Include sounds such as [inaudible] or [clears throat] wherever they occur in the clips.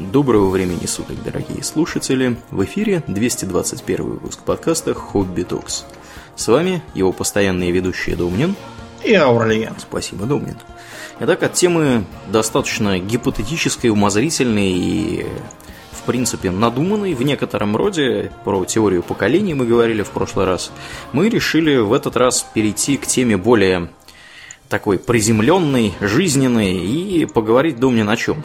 Доброго времени суток, дорогие слушатели! В эфире 221 выпуск подкаста Хобби Токс. С вами его постоянные ведущие Домнин и Аурлиен. Спасибо, Домнин. Итак, от темы достаточно гипотетической, умозрительной и, в принципе, надуманной в некотором роде, про теорию поколений мы говорили в прошлый раз, мы решили в этот раз перейти к теме более такой приземленной, жизненной и поговорить, Домнин, о чем?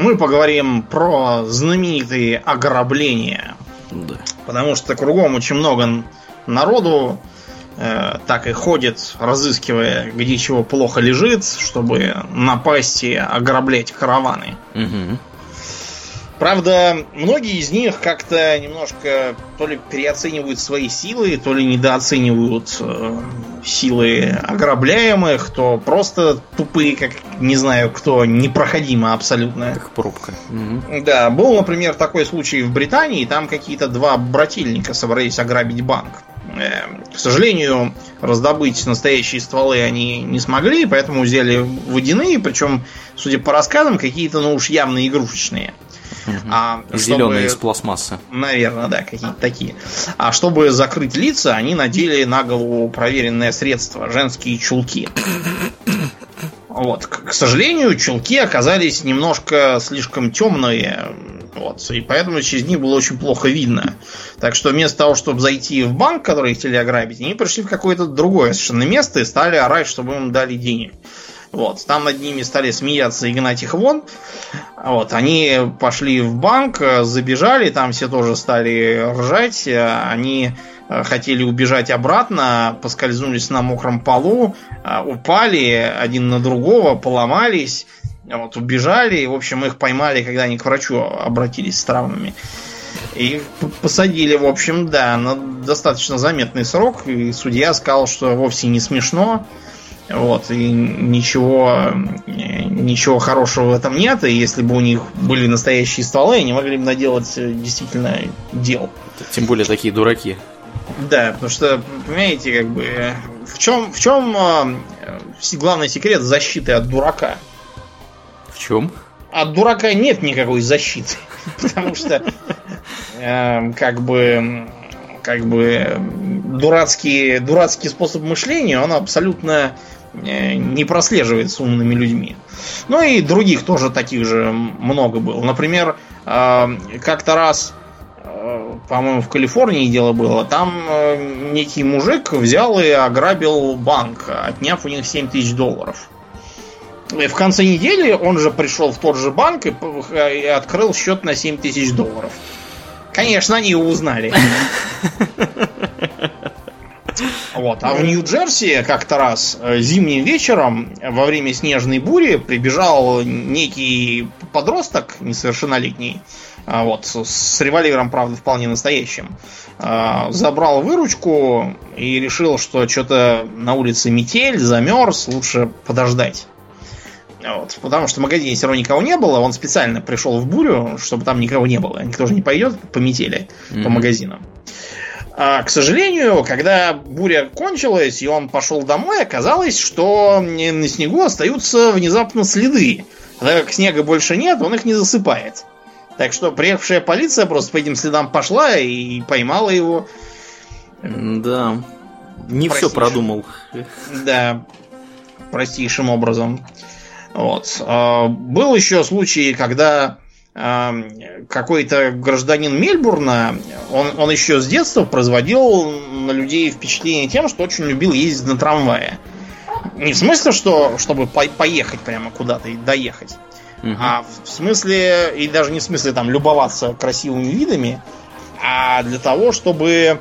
Мы поговорим про знаменитые ограбления. Да. Потому что кругом очень много народу э, так и ходит, разыскивая, где чего плохо лежит, чтобы напасть и ограблять караваны. Угу. Правда, многие из них как-то немножко то ли переоценивают свои силы, то ли недооценивают э, силы ограбляемых, то просто тупые, как не знаю кто, непроходимо абсолютно. Как пробка. Угу. Да, был, например, такой случай в Британии, там какие-то два брательника собрались ограбить банк. Э, к сожалению, раздобыть настоящие стволы они не смогли, поэтому взяли водяные, причем, судя по рассказам, какие-то, ну уж явно игрушечные. А, Зеленые из пластмассы. Наверное, да, какие-то такие. А чтобы закрыть лица, они надели на голову проверенное средство женские чулки. Вот. К сожалению, чулки оказались немножко слишком темные. Вот, и поэтому через них было очень плохо видно. Так что вместо того, чтобы зайти в банк, который хотели ограбить, они пришли в какое-то другое совершенно место и стали орать, чтобы им дали денег. Вот, там над ними стали смеяться и гнать их вон. Вот, они пошли в банк, забежали, там все тоже стали ржать. Они э, хотели убежать обратно, поскользнулись на мокром полу, э, упали один на другого, поломались, вот, убежали. В общем, их поймали, когда они к врачу обратились с травмами. И посадили, в общем, да, на достаточно заметный срок. И судья сказал, что вовсе не смешно. Вот, и ничего, ничего хорошего в этом нет. И если бы у них были настоящие стволы, они могли бы наделать э, действительно дел. Тем более такие дураки. Да, потому что, понимаете, как бы в чем, в чем э, главный секрет защиты от дурака? В чем? От дурака нет никакой защиты. [laughs] Потому что э, как бы как бы дурацкий, дурацкий способ мышления, он абсолютно Э, не прослеживается умными людьми. Ну и других тоже таких же много было. Например, э, как-то раз, э, по-моему, в Калифорнии дело было, там некий мужик взял и ограбил банк, отняв у них 7 тысяч долларов. И в конце недели он же пришел в тот же банк и открыл счет на 7 тысяч долларов. Конечно, они его узнали. [laughs] Вот. А в Нью-Джерси как-то раз э, зимним вечером во время снежной бури прибежал некий подросток несовершеннолетний, а, вот, с револьвером, правда, вполне настоящим. А, забрал выручку и решил, что что-то на улице метель, замерз, лучше подождать. Вот, потому что в магазине все равно никого не было, он специально пришел в бурю, чтобы там никого не было. Никто же не пойдет по метели, mm-hmm. по магазинам. А, к сожалению, когда буря кончилась и он пошел домой, оказалось, что на снегу остаются внезапно следы. А так как снега больше нет, он их не засыпает. Так что приехавшая полиция просто по этим следам пошла и поймала его. Да. Не все продумал. Да. Простейшим образом. Вот. А, был еще случай, когда какой-то гражданин Мельбурна, он, он еще с детства производил на людей впечатление тем, что очень любил ездить на трамвае. Не в смысле, что чтобы по поехать прямо куда-то и доехать, угу. а в смысле, и даже не в смысле там любоваться красивыми видами, а для того, чтобы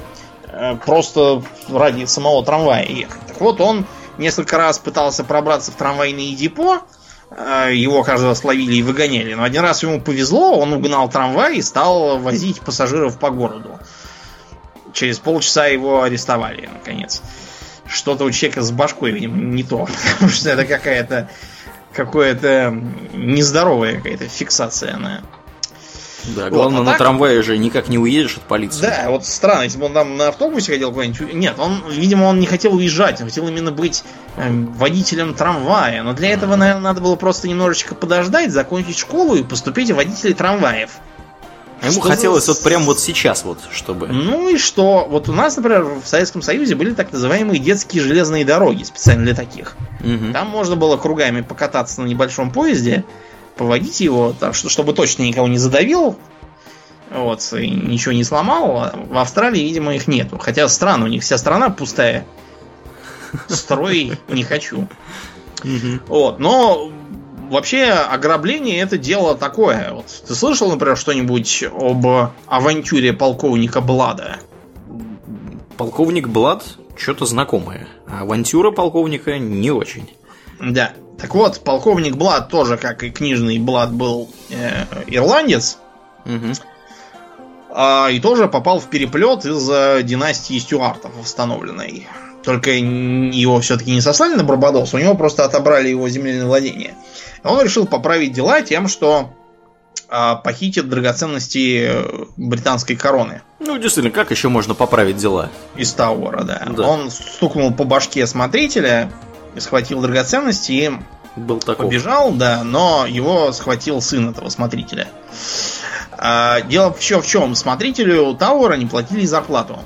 э, просто ради самого трамвая ехать. Так вот, он несколько раз пытался пробраться в трамвайное депо, его каждый раз ловили и выгоняли. Но один раз ему повезло, он угнал трамвай и стал возить пассажиров по городу. Через полчаса его арестовали, наконец. Что-то у человека с башкой, видимо, не то. [laughs] Потому что это какая-то какое-то нездоровая какая-то фиксация на. Да, главное, Вот, а на так- трамвае же никак не уедешь от полиции. Да, вот странно, если бы он там на автобусе хотел куда-нибудь... Нет, он, видимо, он не хотел уезжать, он хотел именно быть эм, водителем трамвая. Но для этого, наверное, надо было просто немножечко подождать, закончить школу и поступить в водителей трамваев. А Ему Что хотелось за- вот прям вот сейчас вот, чтобы... Ну и что? Вот у нас, например, в Советском Союзе были так называемые детские железные дороги, специально для таких. Мгм. Там можно было кругами покататься на небольшом поезде, поводить его, так что, чтобы точно никого не задавил, вот, и ничего не сломал. А В Австралии, видимо, их нету. Хотя странно, у них вся страна пустая. Строй не хочу. Вот, но вообще ограбление это дело такое. Вот, ты слышал, например, что-нибудь об авантюре полковника Блада? Полковник Блад что-то знакомое. А авантюра полковника не очень. Да. Так вот, полковник Блад тоже, как и книжный Блад, был э, ирландец. Мгм. а, и тоже попал в переплет из-за династии Стюартов восстановленной. Только его все-таки не сослали на Барбадос, у него просто отобрали его земельное владение. Он решил поправить дела тем, что а, похитит драгоценности э, британской короны Ну, действительно, как еще можно поправить дела? из Тауэра, да. Да. Он стукнул по башке смотрителя, схватил драгоценности и Был такой. побежал, да, но его схватил сын этого смотрителя. А, дело все в чем? Смотрителю Тауэра не платили зарплату.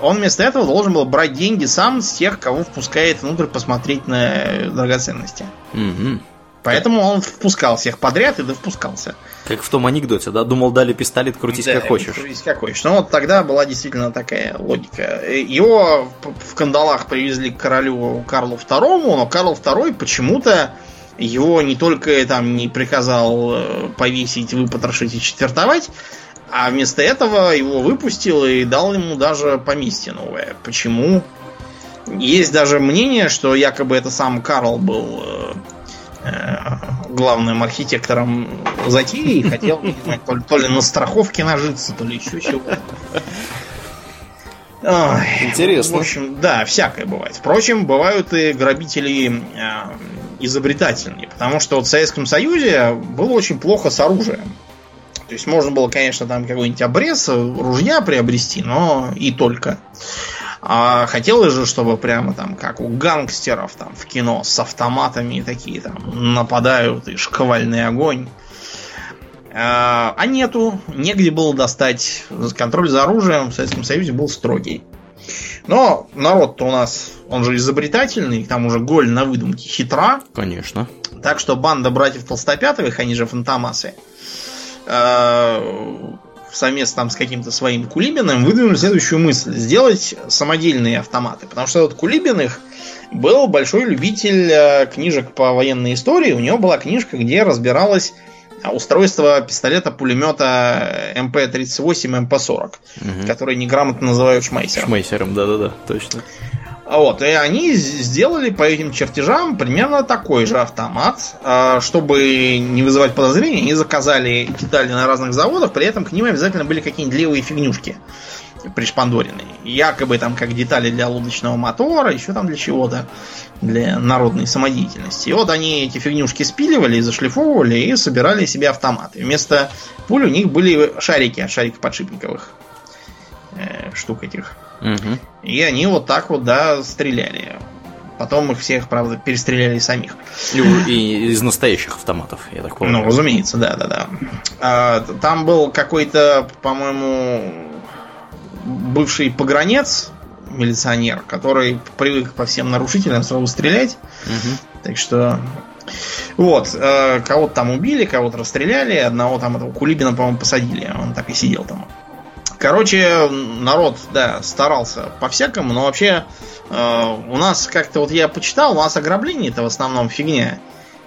Он вместо этого должен был брать деньги сам с тех, кого впускает внутрь посмотреть на э, драгоценности. Мгм. Поэтому он впускал всех подряд и да впускался. Как в том анекдоте, да? Думал, дали пистолет, крутись Да, как хочешь. крутись как хочешь. Но вот тогда была действительно такая логика. Его в кандалах привезли к королю Карлу II, но Карл II почему-то его не только там не приказал э, повесить, выпотрошить и четвертовать, а вместо этого его выпустил и дал ему даже поместье новое. Почему? Есть даже мнение, что якобы это сам Карл был э, главным архитектором затеи и хотел, то ли, то ли на страховке нажиться, то ли еще чего. Ой, Интересно. В общем, да, всякое бывает. Впрочем, бывают и грабители э, изобретательные, потому что вот в Советском Союзе было очень плохо с оружием. То есть можно было, конечно, там какой-нибудь обрез ружья приобрести, но и только. А хотелось же, чтобы прямо там, как у гангстеров там в кино, с автоматами такие там нападают и шквальный огонь. А а нету, негде было достать. Контроль за оружием в Советском Союзе был строгий. Но народ-то у нас, он же изобретательный, там уже голь на выдумке хитра. Конечно. Так что банда братьев Толстопятовых, они же фантомасы, э, совместно там с каким-то своим Кулибиным выдвинули следующую мысль. Сделать самодельные автоматы. Потому что вот Кулибиных был большой любитель э, книжек по военной истории. У него была книжка, где разбиралось а, устройство пистолета-пулемета МП-38 МП-40, Мгм. который неграмотно называют шмейсером. Шмейсером, да-да-да, точно. А Вот, и они сделали по этим чертежам примерно такой же автомат. А, Чтобы не вызывать подозрений, они заказали детали на разных заводах, при этом к ним обязательно были какие-нибудь левые фигнюшки пришпандоренные. Якобы там как детали для лодочного мотора, еще там для чего-то, для народной самодеятельности. И вот они эти фигнюшки спиливали, зашлифовывали и собирали себе автоматы. Вместо пуль у них были шарики от шариков подшипниковых э, штук этих. Мгм. И они вот так вот, да, стреляли. Потом их всех, правда, перестреляли самих. И, у- и из настоящих автоматов, я так Ну, понимаю. разумеется, да, да, да. А, там был какой-то, по-моему, бывший погранец, милиционер, который привык по всем нарушителям сразу стрелять. Мгм. Так что. Вот, э, кого-то там убили, кого-то расстреляли, одного там этого Кулибина, по-моему, посадили. Он так и сидел там. Короче, народ, да, старался по-всякому, но вообще э, у нас как-то вот я почитал, у нас ограбление это в основном фигня.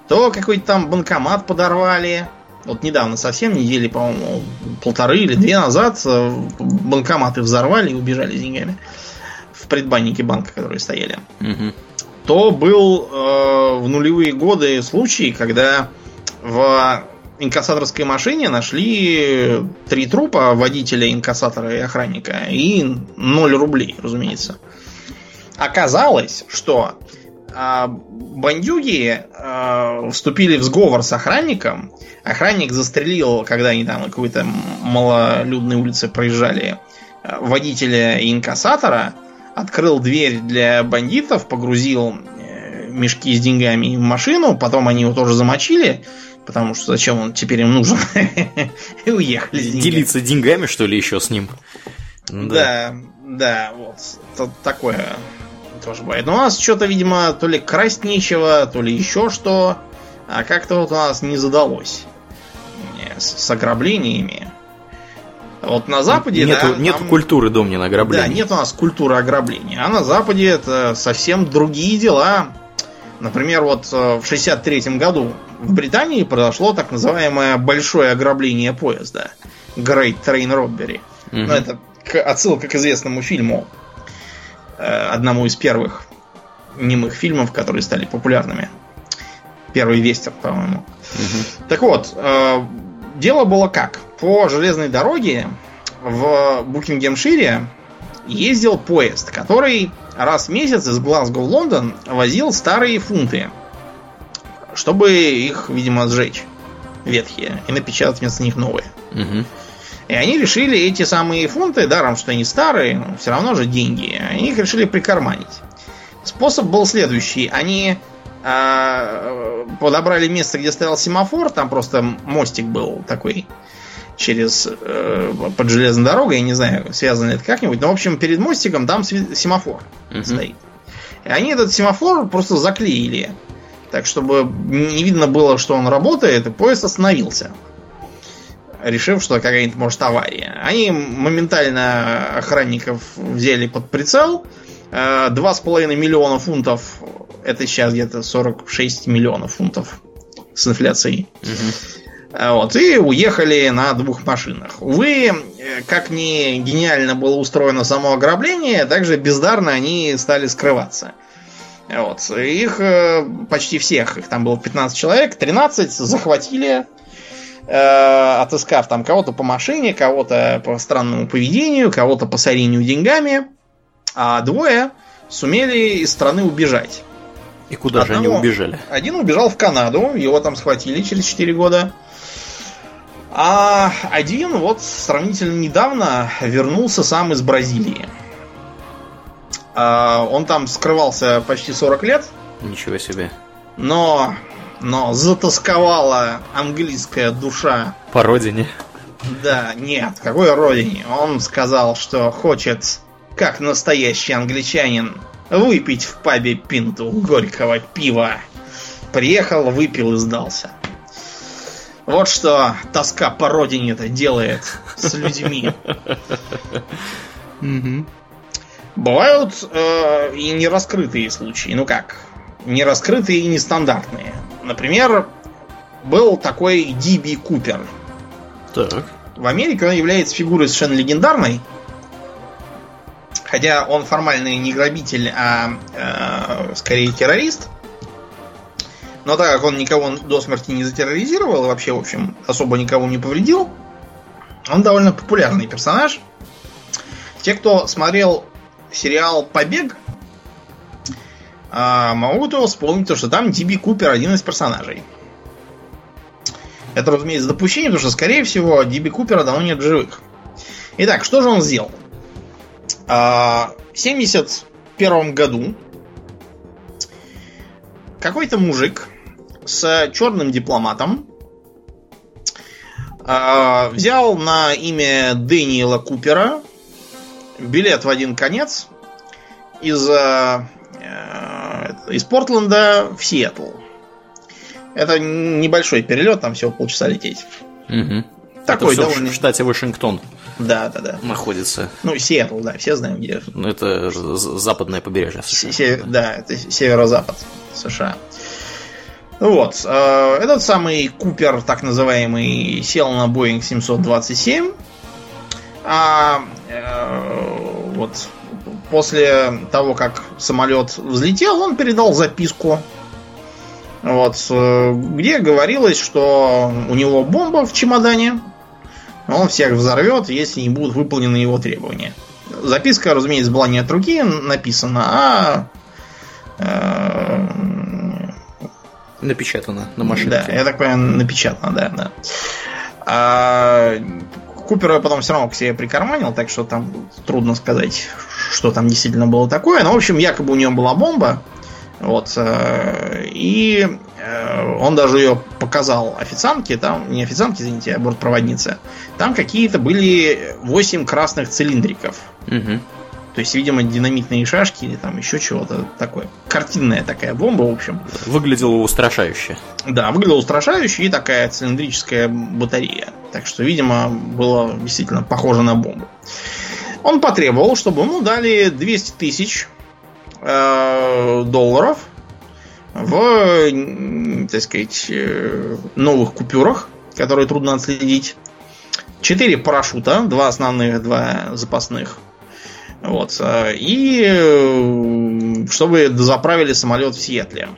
То какой-то там банкомат подорвали. Вот недавно совсем, недели, по-моему, полторы или две назад э, банкоматы взорвали и убежали деньгами в предбаннике банка, которые стояли Мгм. то был э, в нулевые годы случай, когда в инкассаторской машине нашли три трупа водителя, инкассатора и охранника и 0 рублей, разумеется. Оказалось, что а, бандюги а, вступили в сговор с охранником. Охранник застрелил, когда они там на какой-то малолюдной улице проезжали, а, водителя и инкассатора, открыл дверь для бандитов, погрузил э, мешки с деньгами в машину, потом они его тоже замочили, потому что зачем он теперь им нужен, [laughs] и уехали. Делиться деньгами, что ли, еще с ним? Да, да, вот такое тоже бывает. Но у нас что-то, видимо, то ли красть нечего, то ли еще что. А как-то вот у нас не задалось с, ограблениями. Вот на Западе, нету, да, нету там, культуры домнина ограбления. Да, нет у нас культуры ограбления. А на Западе это совсем другие дела. Например, вот э, в 63 году в Британии произошло так называемое большое ограбление поезда. Great Train Robbery. Угу. Ну, это отсылка к известному фильму Э, одному из первых немых фильмов, которые стали популярными. Первый вестер, по-моему. Угу. Так вот, э, дело было как? По железной дороге в Букингемшире ездил поезд, который раз в месяц из Глазго в Лондон возил старые фунты, чтобы их, видимо, сжечь ветхие и напечатать вместо них новые. Угу. И они решили эти самые фунты, даром что они старые, но все равно же деньги, они их решили прикарманить. Способ был следующий. Они э, подобрали место, где стоял семафор, там просто мостик был такой через э, под железной дорогой, я не знаю, связано это как-нибудь, но в общем перед мостиком там семафор uh-huh. стоит. И они этот семафор просто заклеили, так чтобы не видно было, что он работает, и поезд остановился решив, что какая-нибудь может авария. Они моментально охранников взяли под прицел. Э, два с половиной миллиона фунтов, это сейчас где-то 46 миллионов фунтов с инфляцией. Угу. Вот, и уехали на двух машинах. Увы, э, как ни гениально было устроено само ограбление, также бездарно они стали скрываться. Вот. Их почти всех, их там было 15 человек, 13 захватили, э, отыскав там кого-то по машине, кого-то по странному поведению, кого-то по сорению деньгами, а двое сумели из страны убежать. И куда Одного, же они убежали? Один убежал в Канаду, его там схватили через 4 года. А один вот сравнительно недавно вернулся сам из Бразилии. А, он там скрывался почти 40 лет. Ничего себе. Но но затасковала английская душа. По родине? Да, нет, какой родине? Он сказал, что хочет, как настоящий англичанин, выпить в пабе пинту горького пива. Приехал, выпил и сдался. Вот что тоска по родине-то делает с людьми. Бывают э, и нераскрытые случаи. Ну как? Нераскрытые и нестандартные. Например, был такой Диби Купер. Так. В Америке он является фигурой совершенно легендарной. Хотя он формально не грабитель, а э, скорее террорист. Но так как он никого до смерти не затерроризировал вообще, в общем, особо никого не повредил, он довольно популярный персонаж. Те, кто смотрел сериал Побег, а, могут его вспомнить, то, что там Диби Купер один из персонажей. Это, разумеется, допущение, потому что, скорее всего, Диби Купера давно нет в живых. Итак, что же он сделал? А, в 71 году какой-то мужик с черным дипломатом а, взял на имя Дэниела Купера билет в один конец из из Портленда в Сиэтл. Это небольшой перелет, там всего полчаса лететь. Угу. Такой это довольно... в штате Вашингтон. Да, да, да. Находится. Ну, Сиэтл, да, все знаем, где. Ну, это западное побережье США. Се- да, это северо-запад США. Вот. Э, этот самый Купер, так называемый, сел на Boeing 727. А э, вот после того, как самолет взлетел, он передал записку, вот, где говорилось, что у него бомба в чемодане, он всех взорвет, если не будут выполнены его требования. Записка, разумеется, была не от руки написана, а Э, Напечатано на машинке. Да, я так понимаю, напечатано, да, да. А, Купера потом все равно к себе прикарманил, так что там трудно сказать, что там действительно было такое. Но, в общем, якобы у него была бомба. Вот. э, И э, он даже ее показал официантке, там, не официантке, извините, а бортпроводнице. Там какие-то были 8 красных цилиндриков. Мгм. То есть, видимо, динамитные шашки или там еще чего-то такое. Картинная такая бомба, в общем. Выглядело устрашающе. Да, выглядела устрашающе и такая цилиндрическая батарея. Так что, видимо, было действительно похоже на бомбу. Он потребовал, чтобы ему дали 200 тысяч э, долларов в, так сказать, э, новых купюрах, которые трудно отследить. Четыре парашюта, два основных, два запасных. Вот. И э, чтобы заправили самолет в Сиэтле.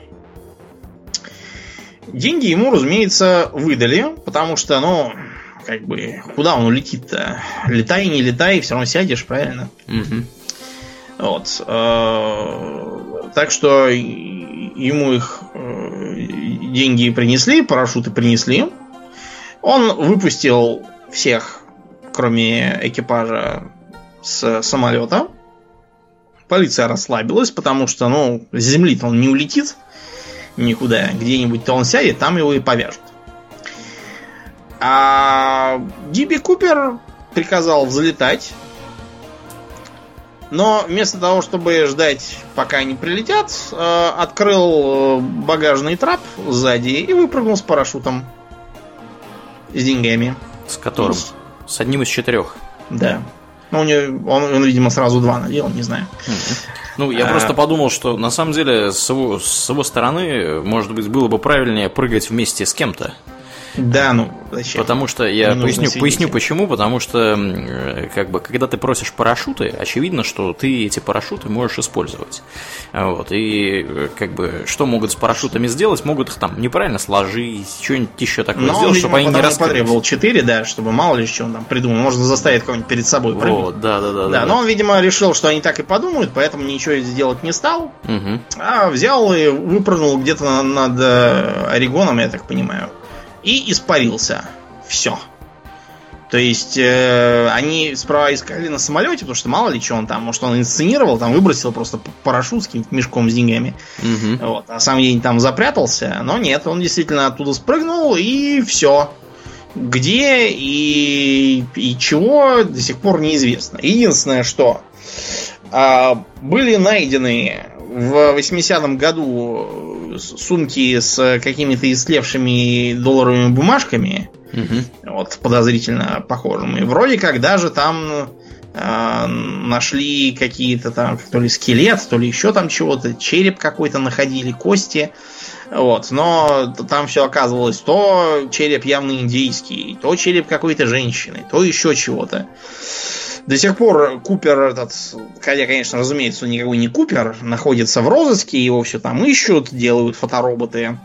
Деньги ему, разумеется, выдали, потому что, ну, как бы, куда он улетит-то? Летай, не летай, все равно сядешь, правильно? Вот. э, Так что ему их э, деньги принесли, парашюты принесли. Он выпустил всех, кроме экипажа, с самолета. Полиция расслабилась, потому что, ну, с земли-то он не улетит никуда. Где-нибудь-то он сядет, там его и повяжут. А Диби Купер приказал взлетать. Но вместо того, чтобы ждать, пока они прилетят, э, открыл э, багажный трап сзади и выпрыгнул с парашютом. С деньгами. С которым? С одним из четырех. Да. Ну, у него, он, он, видимо, сразу два надел, не знаю. Ну, я А. просто подумал, что на самом деле с его, с его стороны, может быть, было бы правильнее прыгать вместе с кем-то. Да, ну, зачем? Потому что я поясню, поясню почему. Потому что, м, как бы, когда ты просишь парашюты, очевидно, что ты эти парашюты можешь использовать. Вот. И, э, как бы, что могут с парашютами сделать? Могут их там неправильно сложить, что-нибудь еще такое Но он, сделать, видимо, чтобы они не раскрылись. потребовал 4, да, чтобы мало ли что он там придумал. Можно заставить кого-нибудь перед собой прыгнуть. Вот, да, да, да. Да, но он, видимо, решил, что они так и подумают, поэтому ничего сделать не стал. Мгм. А взял и выпрыгнул где-то на- над э, Орегоном, я так понимаю. И испарился. Все. То есть э, они справа искали на самолете, потому что мало ли что он там, может он инсценировал, там выбросил просто парашют с каким-то мешком с деньгами. Мгм. Вот, а сам день там запрятался, но нет, он действительно оттуда спрыгнул и все. Где и, и чего до сих пор неизвестно. Единственное, что а, были найдены в 80-м году с- сумки с какими-то истлевшими долларовыми бумажками, Мгм. вот, подозрительно похожими. Вроде как даже там э, нашли какие-то там, то ли скелет, то ли еще там чего-то, череп какой-то находили, кости. Вот, но там все оказывалось то череп явно индийский, то череп какой-то женщины, то еще чего-то. До сих пор Купер этот, хотя, конечно, разумеется, он никакой не Купер, находится в розыске, его все там ищут, делают фотороботы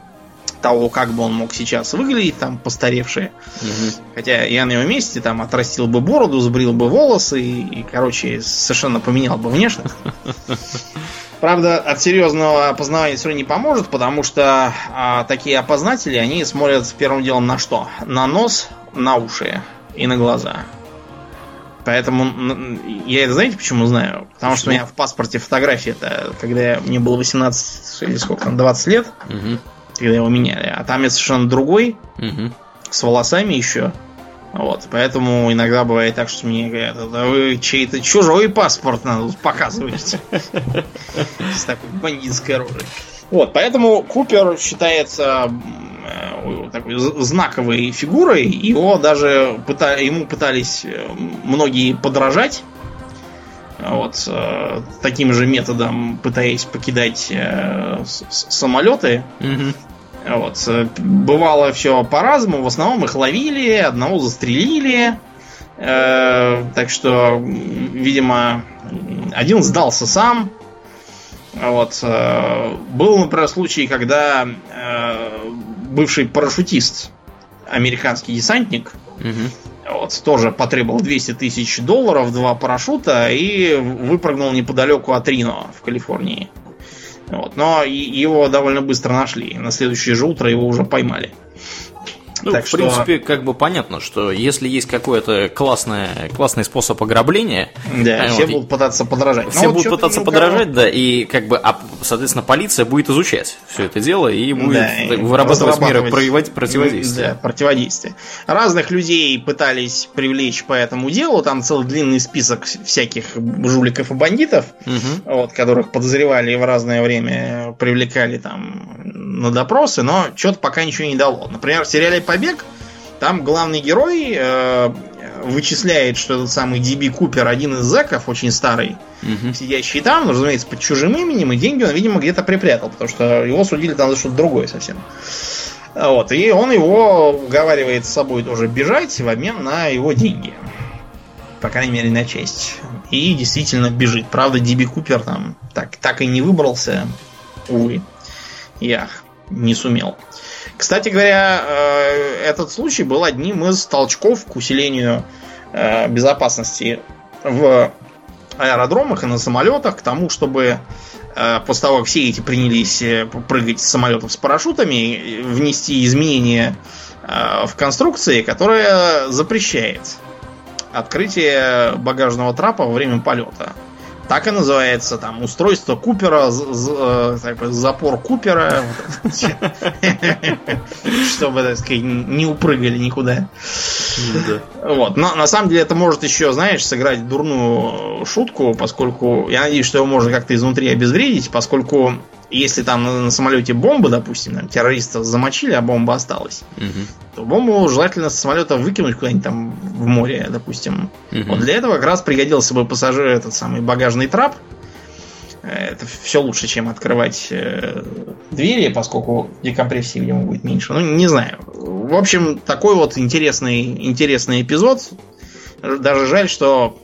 того, как бы он мог сейчас выглядеть, там, постаревшие. Мгм. Хотя я на его месте там отрастил бы бороду, сбрил бы волосы и, и, короче, совершенно поменял бы внешность. [laughs] Правда, от серьезного опознавания все равно не поможет, потому что а, такие опознатели, они смотрят первым делом на что? На нос, на уши и на глаза. Поэтому я это знаете почему знаю? Потому что у меня в паспорте фотография это, когда мне было 18 или сколько там, 20 лет, Мгм. когда его меняли. А там я совершенно другой, Мгм. с волосами еще. Вот, поэтому иногда бывает так, что мне говорят, да вы чей-то чужой паспорт надо показывать. [laughs] С такой бандитской рожей. Вот, поэтому Купер считается э, такой знаковой фигурой. Его даже пыта- ему пытались э, многие подражать. Вот, э, таким же методом пытаясь покидать самолеты. Мгм. Вот. Бывало все по-разному. В основном их ловили, одного застрелили. Э, так что, видимо, один сдался сам. Вот. э, Был, например, случай, когда э, бывший парашютист, американский десантник, Мгм. вот, тоже потребовал 200 тысяч долларов, два парашюта и выпрыгнул неподалеку от Рино в Калифорнии. Вот. Но его довольно быстро нашли. На следующее же утро его уже поймали. Ну, так в что... принципе, как бы понятно, что если есть какой-то классный, классный способ ограбления... Да, вот, все будут пытаться подражать. Все Но будут пытаться подражать, да, и как бы, а, соответственно, полиция будет изучать все это дело и будет да, вырабатывать меры противодействия. Да, противодействия. Разных людей пытались привлечь по этому делу, там целый длинный список всяких жуликов и бандитов, угу. вот, которых подозревали в разное время, привлекали там на допросы, но что-то пока ничего не дало. Например, в сериале «Побег» там главный герой э, вычисляет, что этот самый Диби Купер один из зэков, очень старый, угу. сидящий там, ну, разумеется, под чужим именем, и деньги он, видимо, где-то припрятал, потому что его судили там за что-то другое совсем. Вот, и он его уговаривает с собой тоже бежать в обмен на его деньги. По крайней мере, на честь. И действительно бежит. Правда, Диби Купер там так, так и не выбрался, увы. Ях не сумел. Кстати говоря, э, этот случай был одним из толчков к усилению э, безопасности в аэродромах и на самолетах, к тому, чтобы э, после того, как все эти принялись прыгать с самолетов с парашютами, внести изменения в конструкции, которая запрещает открытие багажного трапа во время полета. Так и называется там устройство Купера, э, запор Купера, [laughs] [laughs] чтобы, так сказать, не упрыгали никуда. Вот. Но на самом деле это может еще, знаешь, сыграть дурную шутку, поскольку я надеюсь, что его можно как-то изнутри обезвредить, поскольку если там на, самолете бомба, допустим, там, террористов замочили, а бомба осталась, угу. то бомбу желательно с самолета выкинуть куда-нибудь там в море, допустим. Угу. Вот для этого как раз пригодился бы пассажир этот самый багажный трап. Это все лучше, чем открывать э, двери, поскольку декомпрессии в нем будет меньше. Ну, не знаю. В общем, такой вот интересный, интересный эпизод. Даже жаль, что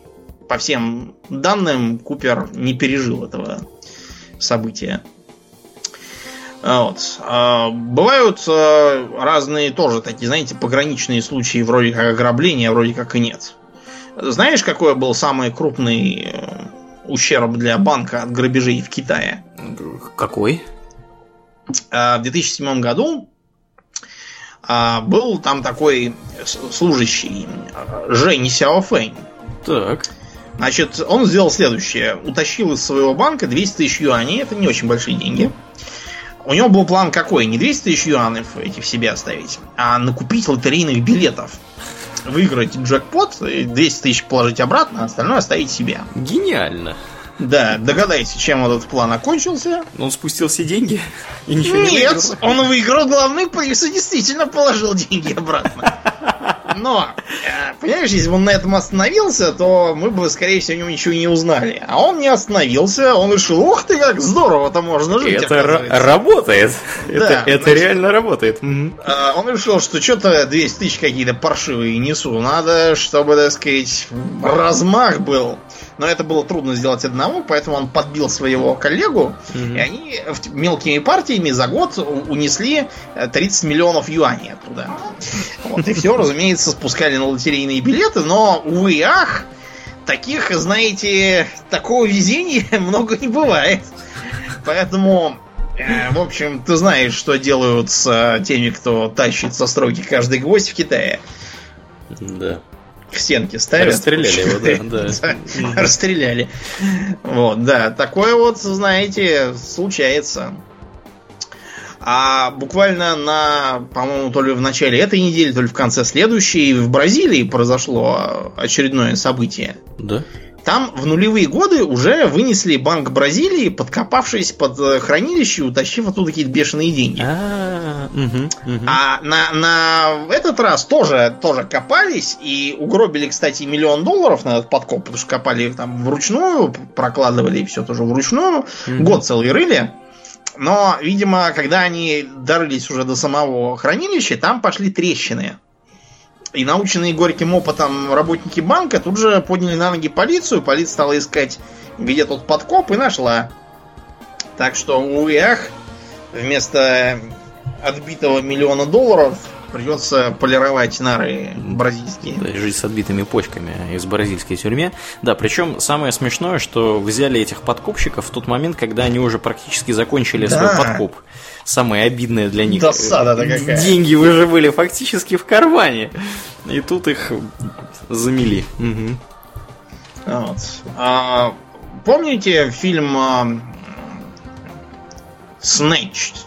по всем данным Купер не пережил этого события. Вот. А, бывают а, разные тоже такие, знаете, пограничные случаи, вроде как ограбления, вроде как и нет. Знаешь, какой был самый крупный э, ущерб для банка от грабежей в Китае? Какой? А, в 2007 году был там такой служащий Жень Сяофэнь. Так. Значит, он сделал следующее. Утащил из своего банка 200 тысяч юаней. Это не очень большие деньги. У него был план какой? Не 200 тысяч юанов эти в себе оставить, а накупить лотерейных билетов. Выиграть джекпот, 200 тысяч положить обратно, а остальное оставить себе. Гениально. Да, догадайся, чем этот план окончился. Он спустил все деньги и ничего Нет, не Нет, он выиграл главный приз и действительно положил деньги обратно. Но, э, понимаешь, если бы он на этом остановился, то мы бы, скорее всего, о нем ничего не узнали. А он не остановился, он решил, ух ты, как здорово-то можно жить. Это работает. Да, это, это реально работает. Э, он решил, что что-то 200 тысяч какие-то паршивые несу. Надо, чтобы, так сказать, размах был. Но это было трудно сделать одному, поэтому он подбил своего коллегу, угу. и они мелкими партиями за год унесли 30 э, миллионов юаней оттуда. Вот, и все, [laughs] разумеется, спускали на лотерейные билеты, но, увы, ах, таких, знаете, такого везения [laughs] много не бывает. Поэтому э, в общем, ты знаешь, что делают с э, теми, кто тащит со стройки каждый гвоздь в Китае. Да к стенке ставят. Расстреляли его, да. [laughs] да. Расстреляли. Вот, да. Такое вот, знаете, случается. А буквально на, по-моему, то ли в начале этой недели, то ли в конце следующей, в Бразилии произошло очередное событие. Да. Там в нулевые годы уже вынесли Банк Бразилии, подкопавшись под э, хранилище и утащив оттуда какие-то бешеные деньги. А, а на, на этот раз тоже, тоже копались и угробили, кстати, миллион долларов на этот подкоп, потому что копали их там вручную, прокладывали все тоже вручную. Год целый рыли. Но, видимо, когда они дорылись уже до самого хранилища, там пошли трещины. И наученные горьким опытом работники банка тут же подняли на ноги полицию. Полиция стала искать, где тот подкоп, и нашла. Так что, увы, ах, вместо отбитого миллиона долларов Придется полировать нары бразильские. Да, жить с отбитыми почками из бразильской тюрьме. Да, причем самое смешное, что взяли этих подкупщиков в тот момент, когда они уже практически закончили да. свой подкуп. Самое обидное для них. Досада какая. Деньги уже были фактически в кармане. И тут их замели. Угу. Вот. А, помните фильм а,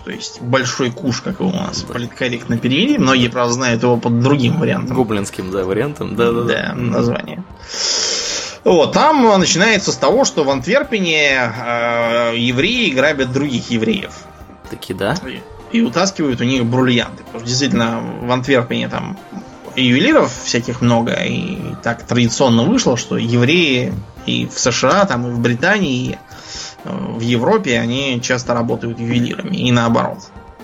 то есть большой куш, как его у нас политкорректно перевели. Многие, правда, знают его под другим вариантом. Гоблинским, да, вариантом, да, да, да. название. Вот, там начинается с того, что в Антверпене э, евреи грабят других евреев. Таки да. И, и утаскивают у них бриллианты. Потому что действительно в Антверпене там ювелиров всяких много, и так традиционно вышло, что евреи и в США, там, и в Британии, в Европе они часто работают ювелирами и наоборот.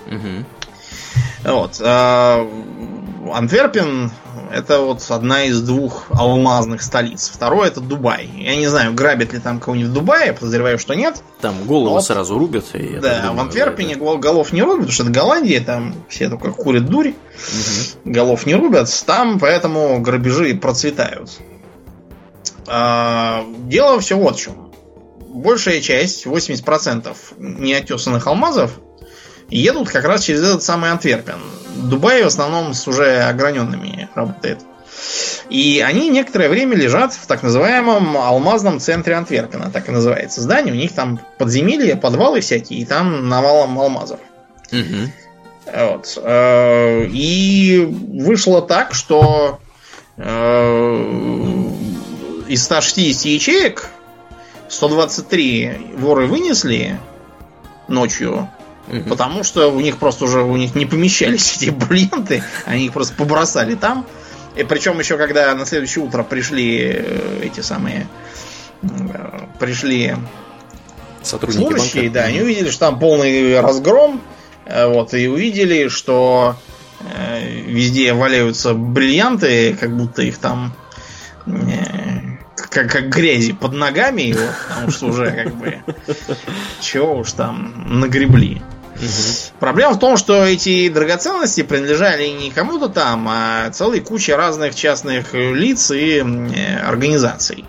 Угу. Вот. Антверпен это вот одна из двух алмазных столиц. Второе это Дубай. Я не знаю, грабят ли там кого-нибудь в Дубае, подозреваю, что нет. Там голову вот. сразу рубят. И да, думаю, в Антверпене да, голов не рубят, потому что это Голландия, там все только курят дурь. Угу. Голов не рубят, там поэтому грабежи процветают. А, дело все вот в чем большая часть, 80% неотесанных алмазов, едут как раз через этот самый Антверпен. Дубай в основном с уже ограненными работает. И они некоторое время лежат в так называемом алмазном центре Антверпена, так и называется здание. У них там подземелья, подвалы всякие, и там навалом алмазов. Угу. Вот. Э, и вышло так, что э, из 160 ячеек 123 воры вынесли ночью, угу. потому что у них просто уже у них не помещались [laughs] эти бриллианты, они их просто побросали там. И причем еще когда на следующее утро пришли э, эти самые э, пришли сотрудники служащие, банка. да, они увидели, что там полный разгром, э, вот, и увидели, что везде валяются бриллианты, как будто их там как, как грязи под ногами его, потому что уже как бы чего уж там нагребли. Угу. Проблема в том, что эти драгоценности принадлежали не кому-то там, а целой куче разных частных лиц и организаций.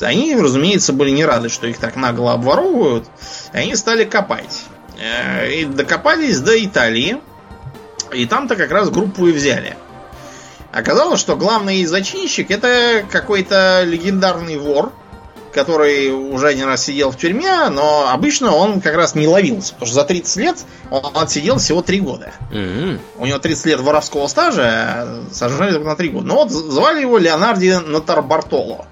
Они, разумеется, были не рады, что их так нагло обворовывают. Они стали копать. Э, и докопались до Италии. И там-то как раз группу и взяли. Оказалось, что главный зачинщик это какой-то легендарный вор, который уже один раз сидел в тюрьме, но обычно он как раз не ловился, потому что за 30 лет он отсидел всего 3 года. Mm-hmm. У него 30 лет воровского стажа, а только на 3 года. Ну вот звали его Леонарди Натарбартоло.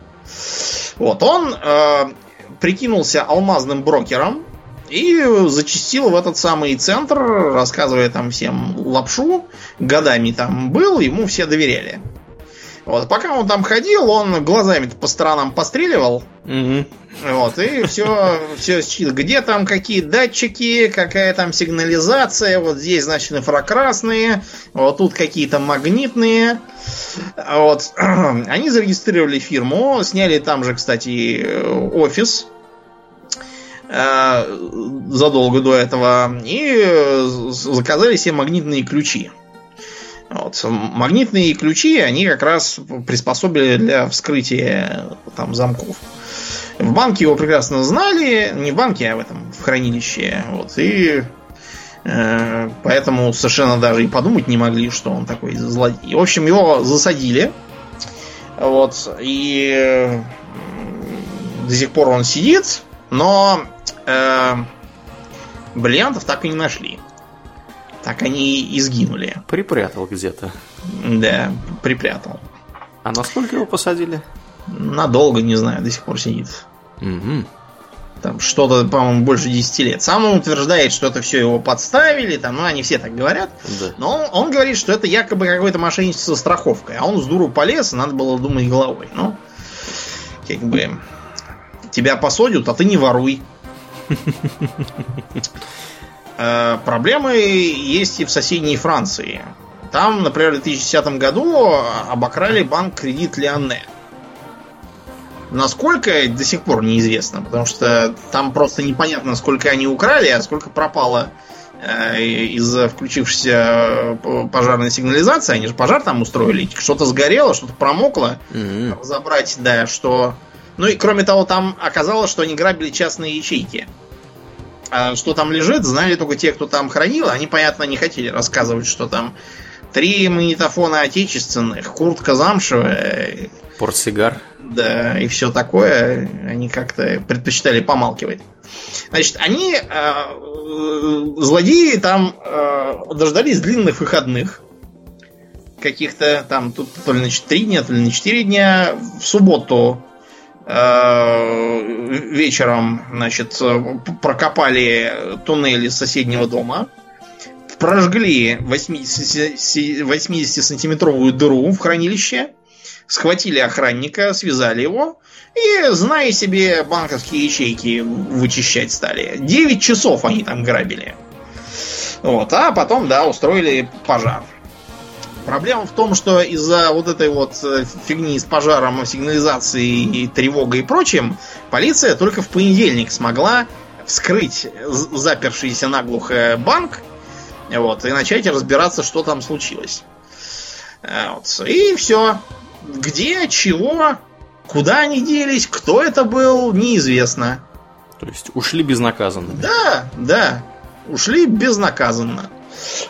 Вот, он э, прикинулся алмазным брокером, и зачастил в этот самый центр, рассказывая там всем лапшу. Годами там был, ему все доверяли. Вот, пока он там ходил, он глазами по сторонам постреливал. Угу. Вот, и все, все считал, где там какие датчики, какая там сигнализация, вот здесь, значит, инфракрасные, вот тут какие-то магнитные. Вот. [clears throat] Они зарегистрировали фирму, сняли там же, кстати, офис Э, задолго до этого и заказали себе магнитные ключи. Вот. Магнитные ключи, они как раз приспособили для вскрытия там замков. В банке его прекрасно знали, не в банке, а в этом, в хранилище. Вот, и э, поэтому совершенно даже и подумать не могли, что он такой злодей. В общем, его засадили. Вот, и до сих пор он сидит, но э, бриллиантов так и не нашли. Так они и сгинули. Припрятал где-то. Да, припрятал. А насколько его посадили? Надолго, не знаю, до сих пор сидит. Угу. Там что-то, по-моему, больше 10 лет. Сам он утверждает, что это все его подставили, там, ну, они все так говорят. Да. Но он, он говорит, что это якобы какое-то мошенничество со страховкой. А он с дуру полез, надо было думать головой. Ну, как бы, тебя посадят, а ты не воруй. [laughs] Э, проблемы есть и в соседней Франции. Там, например, в 2010 году обокрали банк кредит Леоне. Насколько, до сих пор неизвестно, потому что там просто непонятно, сколько они украли, а сколько пропало э, из-за включившейся э, пожарной сигнализации. Они же пожар там устроили. Что-то сгорело, что-то промокло. Мгм. Разобрать, да, что... Ну и кроме того, там оказалось, что они грабили частные ячейки. А что там лежит, знали только те, кто там хранил. Они, понятно, не хотели рассказывать, что там три магнитофона отечественных, куртка замшевая, Портсигар. да, и все такое. Они как-то предпочитали помалкивать. Значит, они, э, злодеи, там э, дождались длинных выходных. Каких-то там, тут то ли на 3 дня, то ли на 4 дня. В субботу вечером, значит, э, прокопали туннели соседнего дома. Прожгли 80-сантиметровую дыру в хранилище. Схватили охранника, связали его. И, зная себе, банковские ячейки вычищать стали. 9 часов они там грабили. Вот, а потом, да, устроили пожар. Проблема в том, что из-за вот этой вот э, фигни с пожаром, сигнализацией, и тревогой и прочим, полиция только в понедельник смогла вскрыть запершийся наглухо банк вот, и начать разбираться, что там случилось. Э, вот. И все. Где, чего, куда они делись, кто это был, неизвестно. То есть ушли безнаказанно. Да, да. Ушли безнаказанно.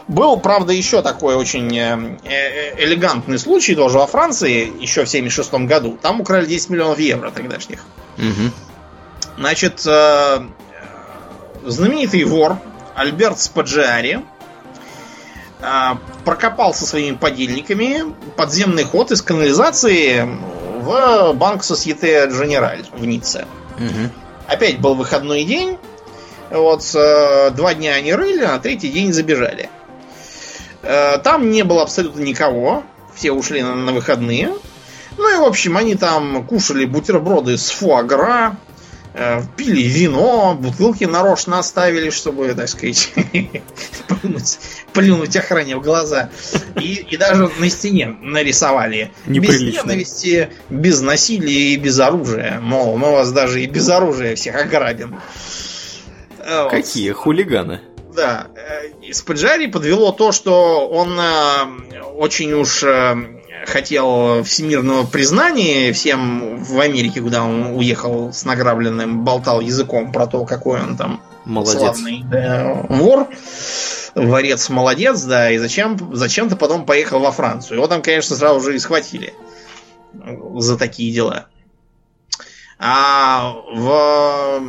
Был, правда, еще такой очень э, э, элегантный случай тоже во Франции, еще в 76 году. Там украли 10 миллионов евро тогдашних. Мгм. Значит, э, знаменитый вор Альберт Спаджиари прокопал со своими подельниками подземный ход из канализации в банк Societe Generale в Ницце. Мгм. Опять был выходной день. Вот э, два дня они рыли, а на третий день забежали. Э, там не было абсолютно никого. Все ушли на, на выходные. Ну и, в общем, они там кушали бутерброды с фуагра, э, пили вино, бутылки нарочно оставили, чтобы, так сказать, [laughs] плюнуть, плюнуть охране в глаза. И, и даже на стене нарисовали. Без ненависти, без насилия и без оружия. Мол, мы вас даже и без оружия всех ограбим. Э. Какие хулиганы. Да, э, из Паджари подвело то, что он э, очень уж э, хотел всемирного признания всем в Америке, куда он уехал с награбленным, болтал языком про то, какой он там Молодец. славный да, вор. Ворец молодец, да, и зачем, зачем-то потом поехал во Францию. Его там, конечно, сразу же и схватили за такие дела. А в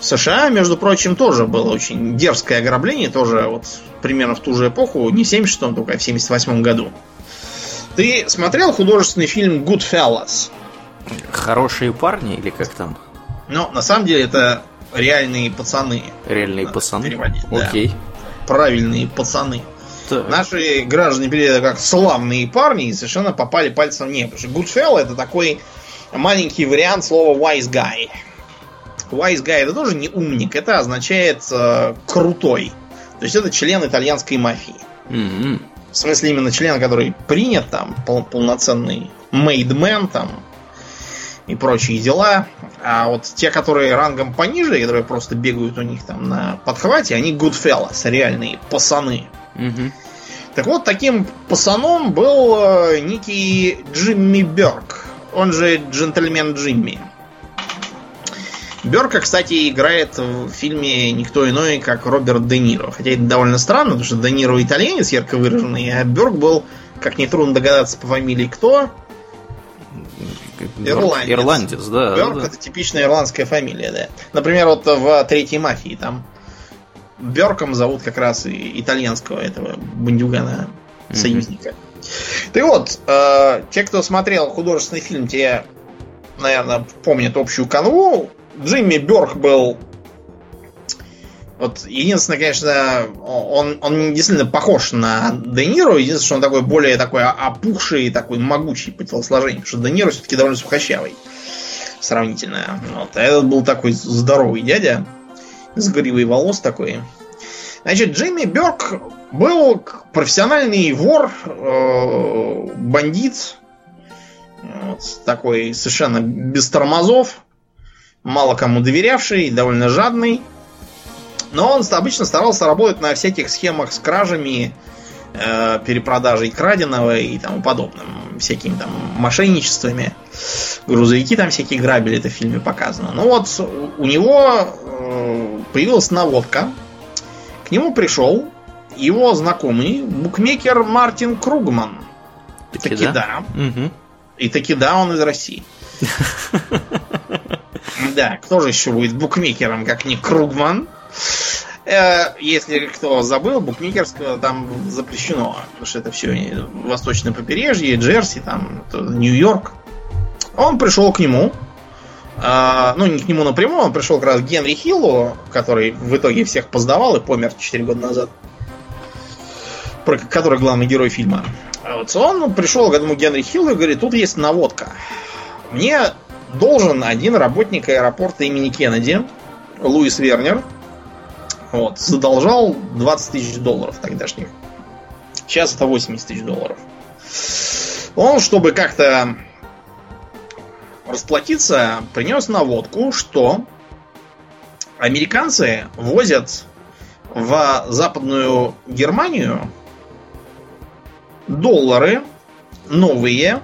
США, между прочим, тоже было очень дерзкое ограбление, тоже вот примерно в ту же эпоху, не в 76-м, только в 78 году. Ты смотрел художественный фильм Goodfellas? Хорошие парни или как там? Ну, на самом деле, это реальные пацаны. Реальные пацаны. переводить, да. Окей. Правильные пацаны. Так. Наши граждане перевели как славные парни и совершенно попали пальцем в небо. Потому что Goodfellas это такой маленький вариант слова wise guy. Wise guy это тоже не умник, это означает э, крутой. То есть это член итальянской мафии. Мгм. В смысле именно член, который принят там, пол- полноценный made man там и прочие дела. А вот те, которые рангом пониже, которые просто бегают у них там на подхвате, они good fellas, реальные пацаны. Мгм. Так вот, таким пацаном был э, некий Джимми Берк, он же джентльмен Джимми. Берка, кстати, играет в фильме никто иной, как Роберт Де Ниро. Хотя это довольно странно, потому что Де Ниро итальянец ярко выраженный, а Берк был, как нетрудно догадаться по фамилии, кто? Ирландец. Ирландец, да. Берк да. это типичная ирландская фамилия, да. Например, вот в третьей мафии там Берком зовут как раз и итальянского этого бандюгана союзника. Так вот, э, те, кто смотрел художественный фильм, те, наверное, помнят общую канву. Джимми Берк был вот единственное, конечно, он, он действительно похож на Де Ниро, единственное, что он такой более такой опухший, такой могучий по телосложению, потому что Де Ниро все-таки довольно сухощавый сравнительно. Вот. А этот был такой здоровый дядя, с гривой волос такой. Значит, Джимми Берк был профессиональный вор, э, бандит, вот, такой совершенно без тормозов, мало кому доверявший, довольно жадный. Но он обычно старался работать на всяких схемах с кражами, э, перепродажей краденого и тому подобным. Всякими там мошенничествами. Грузовики там всякие грабили, это в фильме показано. Ну вот, у него э, появилась наводка. К нему пришел его знакомый букмекер Мартин Кругман. Таки Таки да? да. Мгм. И таки да, он из России. [laughs] Да, кто же еще будет букмекером, как не Кругман? Э, Если кто забыл, букмекерского там запрещено, потому что это все восточное побережье, Джерси, там Нью-Йорк. Он пришел к нему, а, ну не к нему напрямую, он пришел как раз к Генри Хиллу, который в итоге всех поздавал и помер 4 года назад, про который главный герой фильма. А Вот он пришел к этому Генри Хиллу и говорит, тут есть наводка. Мне должен один работник аэропорта имени Кеннеди, Луис Вернер, вот, задолжал 20 тысяч долларов тогдашних. Сейчас это 80 тысяч долларов. Он, чтобы как-то расплатиться, принес наводку, что американцы возят в Западную Германию доллары новые,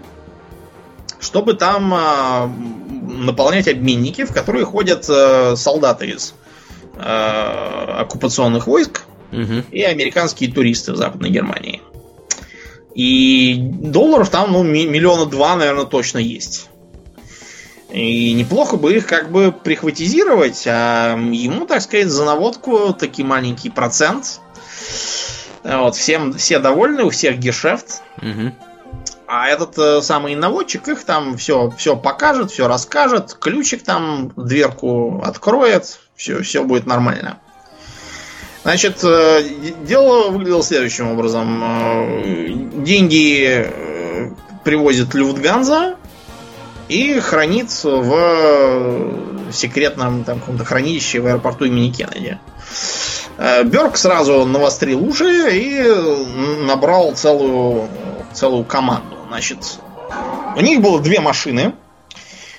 чтобы там а, наполнять обменники, в которые ходят э, солдаты из э, оккупационных войск Мгм. и американские туристы в Западной Германии. И долларов там, ну, ми- миллиона два, наверное, точно есть. И неплохо бы их как бы прихватизировать, а ему, так сказать, за наводку таки маленький процент. Вот, всем, все довольны, у всех гешефт. Мгм. А этот э, самый наводчик их там все, все покажет, все расскажет, ключик там, дверку откроет, все, все будет нормально. Значит, э, дело выглядело следующим образом. Э, Деньги э, привозит Люфтганза и хранит в секретном там, каком-то хранилище в аэропорту имени Кеннеди. Э, Берг сразу навострил уши и набрал целую, целую команду. Значит, у них было две машины.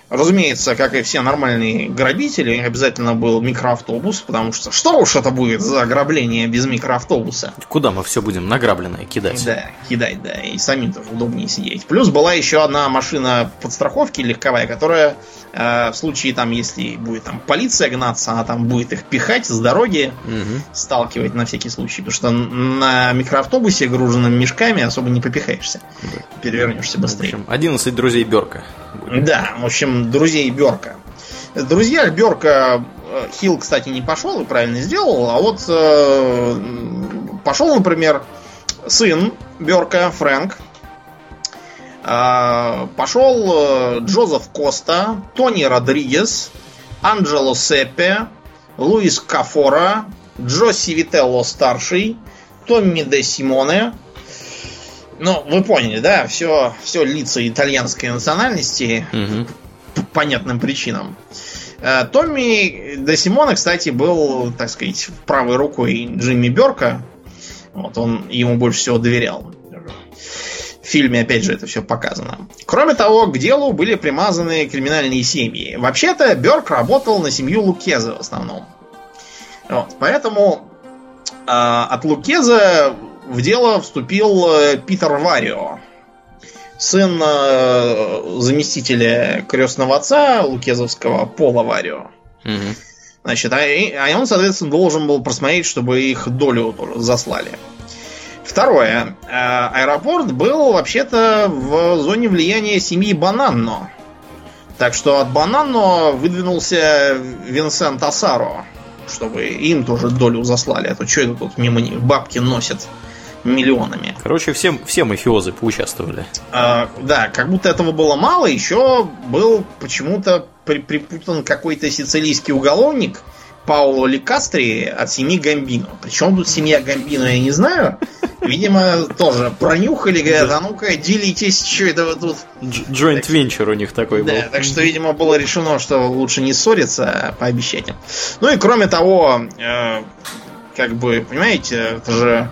Разумеется, как и все нормальные грабители, обязательно был микроавтобус, потому что что уж это будет за ограбление без микроавтобуса? Куда мы все будем награбленное кидать? Да, кидать, да, и самим тоже удобнее сидеть. Плюс была еще одна машина подстраховки легковая, которая э, в случае там, если будет там полиция гнаться, она там будет их пихать с дороги, Мгм. сталкивать на всякий случай. Потому что на микроавтобусе, груженном мешками, особо не попихаешься. Перевернешься В быстрее. общем, 11 друзей Берка. Да, в общем, друзей Берка. Друзья Берка э, Хилл, кстати, не пошел и правильно сделал, а вот э, пошел, например, сын Берка, Фрэнк. А, Пошел э, Джозеф Коста, Тони Родригес, Анджело Сеппе, Луис Кафора, Джо Сивителло старший, Томми де Симоне. Ну, вы поняли, да? Все, все лица итальянской национальности Мгм. по понятным причинам. Э, Томми де Симоне, кстати, был, так сказать, правой рукой Джимми Берка. Вот он ему больше всего доверял. В фильме, опять же, это все показано. Кроме того, к делу были примазаны криминальные семьи. Вообще-то, Берк работал на семью Лукеза в основном. Вот, поэтому э, от Лукеза в дело вступил э, Питер Варио, сын э, заместителя крестного отца Лукезовского Пола Варио. Мгм. Значит, а, а он, соответственно, должен был просмотреть, чтобы их долю тоже заслали. Второе. Э, Аэропорт был вообще-то в зоне влияния семьи Бананно. Так что от Бананно выдвинулся Винсент Асаро, чтобы им тоже долю заслали. А то что это тут мимо них бабки носят миллионами. Короче, все, все мафиозы поучаствовали. А, да, как будто этого было мало, еще был почему-то при- припутан какой-то сицилийский уголовник Пауло Ликастри от семьи Гамбино. Причем тут семья Гамбино, я не знаю. Видимо, тоже пронюхали, говорят, а ну-ка, делитесь, что это вы тут. Joint venture у них такой был. Да, так что, видимо, было решено, что лучше не ссориться, а пообещать им. Ну и кроме того, э, как бы, понимаете, это же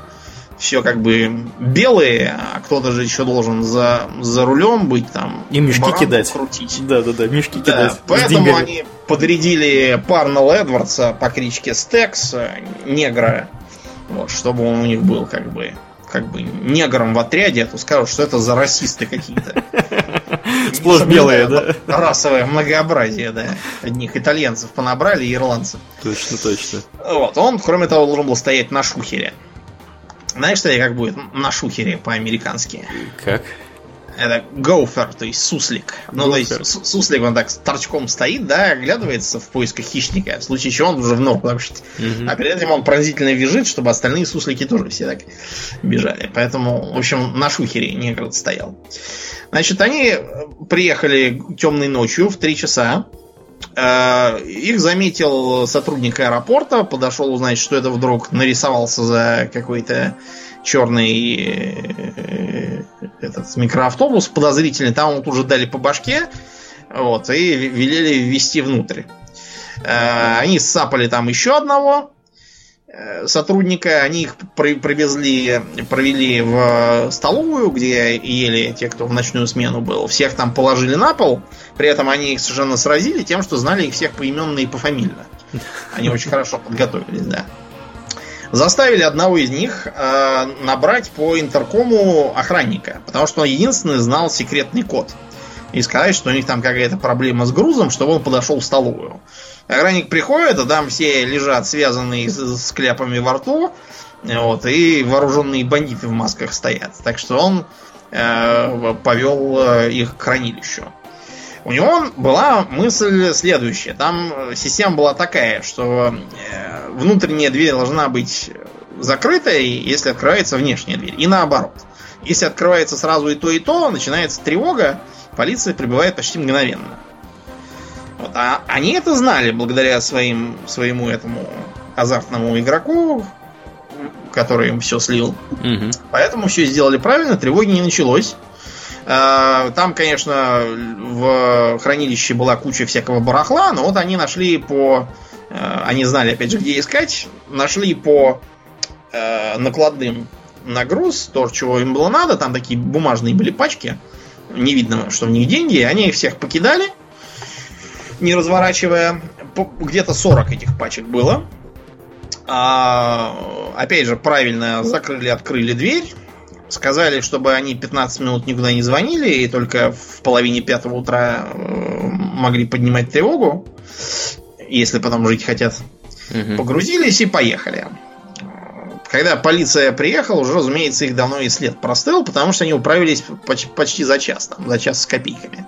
все как бы белые, а кто-то же еще должен за, за рулем быть там. И мешки кидать. Крутить. Да, да, да, мешки Да, кидать. поэтому они подрядили Парнелла Эдвардса по кличке Стекс, негра, вот, чтобы он у них был как бы как бы негром в отряде, а то скажут, что это за расисты какие-то. [laughs] Сплошь белые, да? [laughs] Расовое многообразие, да. Одних итальянцев понабрали и ирландцев. Точно, точно. Вот, он, кроме того, должен был стоять на шухере. Знаешь, кстати, как будет на шухере по-американски? Как? Это гофер, то есть суслик. Ну, то есть суслик, он так торчком стоит, да, оглядывается в поисках хищника. В случае чего он уже в ногу вообще. Угу. А перед этим он пронзительно вяжет, чтобы остальные суслики тоже все так бежали. Поэтому, в общем, на шухере негр стоял. Значит, они приехали темной ночью в 3 часа. Э, их заметил сотрудник аэропорта, подошел узнать, что это вдруг нарисовался за какой-то черный э, этот микроавтобус подозрительный. Там вот уже дали по башке. Вот, и велели ввести внутрь. Э, они сапали там еще одного сотрудника. Они их привезли, провели в столовую, где ели те, кто в ночную смену был. Всех там положили на пол. При этом они их совершенно сразили тем, что знали их всех поименно и пофамильно. Они очень хорошо подготовились, да. Заставили одного из них э, набрать по интеркому охранника, потому что он единственный знал секретный код. И сказать, что у них там какая-то проблема с грузом, чтобы он подошел в столовую. Охранник приходит, а там все лежат связанные с, с кляпами во рту, вот, и вооруженные бандиты в масках стоят. Так что он э, повел э, их к хранилищу. У него была мысль следующая. Там система была такая, что э, внутренняя дверь должна быть закрытой, если открывается внешняя дверь. И наоборот. Если открывается сразу и то, и то, начинается тревога, полиция прибывает почти мгновенно. Вот. А они это знали благодаря своим, своему этому азартному игроку, который им все слил. Угу. Поэтому все сделали правильно, тревоги не началось. Э, там, конечно, в хранилище была куча всякого барахла, но вот они нашли по... Э, они знали, опять же, где искать. Нашли по э, накладным на груз то, чего им было надо. Там такие бумажные были пачки. Не видно, что в них деньги. Они их всех покидали, не разворачивая. Где-то 40 этих пачек было. А, опять же, правильно закрыли, открыли дверь Сказали, чтобы они 15 минут никуда не звонили и только в половине пятого утра э, могли поднимать тревогу, если потом жить хотят. Угу. Погрузились и поехали. Когда полиция приехала, уже, разумеется, их давно и след простыл, потому что они управились почти, почти за час, там, за час с копейками.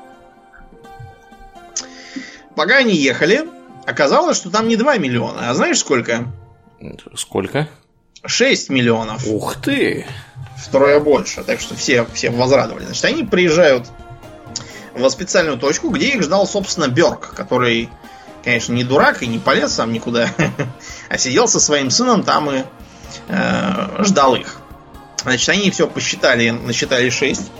Пока они ехали, оказалось, что там не 2 миллиона, а знаешь сколько? Сколько? 6 миллионов. Ух ты! втрое больше. Так что все, все возрадовали. Значит, они приезжают в специальную точку, где их ждал, собственно, Берг, который, конечно, не дурак и не полез сам никуда, [laughs] а сидел со своим сыном там и э, ждал их. Значит, они все посчитали, насчитали 6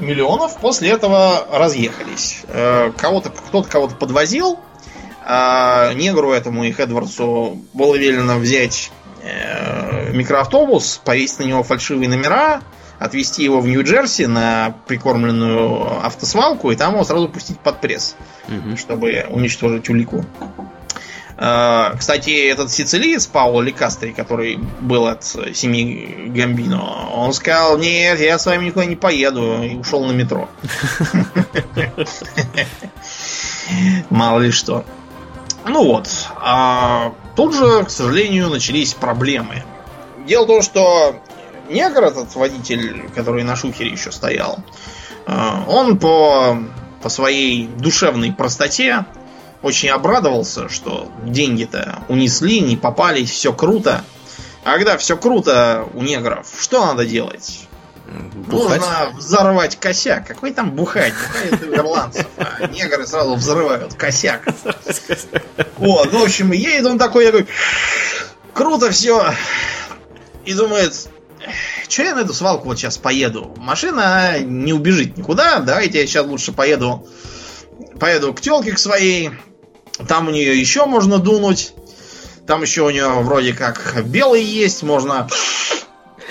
миллионов, после этого разъехались. Э, кого-то, кто-то кого-то подвозил, а негру этому их Эдвардсу было велено взять Э, микроавтобус, повесить на него фальшивые номера, отвезти его в Нью-Джерси на прикормленную автосвалку и там его сразу пустить под пресс, угу. чтобы уничтожить улику. Э, кстати, этот сицилиец Пауло Ликастри, который был от семьи Гамбино, он сказал, нет, я с вами никуда не поеду, и ушел на метро. [laughs] Мало ли что. Ну вот. А тут же, к сожалению, начались проблемы. Дело в том, что негр, этот водитель, который на шухере еще стоял, а, он по, по своей душевной простоте очень обрадовался, что деньги-то унесли, не попались, все круто. А когда все круто у негров, что надо делать? Бухать? Нужно взорвать косяк. Какой там бухать? Бухает у ирландцев. А негры сразу взрывают косяк. Вот, ну, в общем, едет он такой, такой, круто все. И думает, что я на эту свалку вот сейчас поеду? Машина не убежит никуда. Давайте я сейчас лучше поеду поеду к телке к своей. Там у нее еще можно дунуть. Там еще у нее вроде как белый есть, можно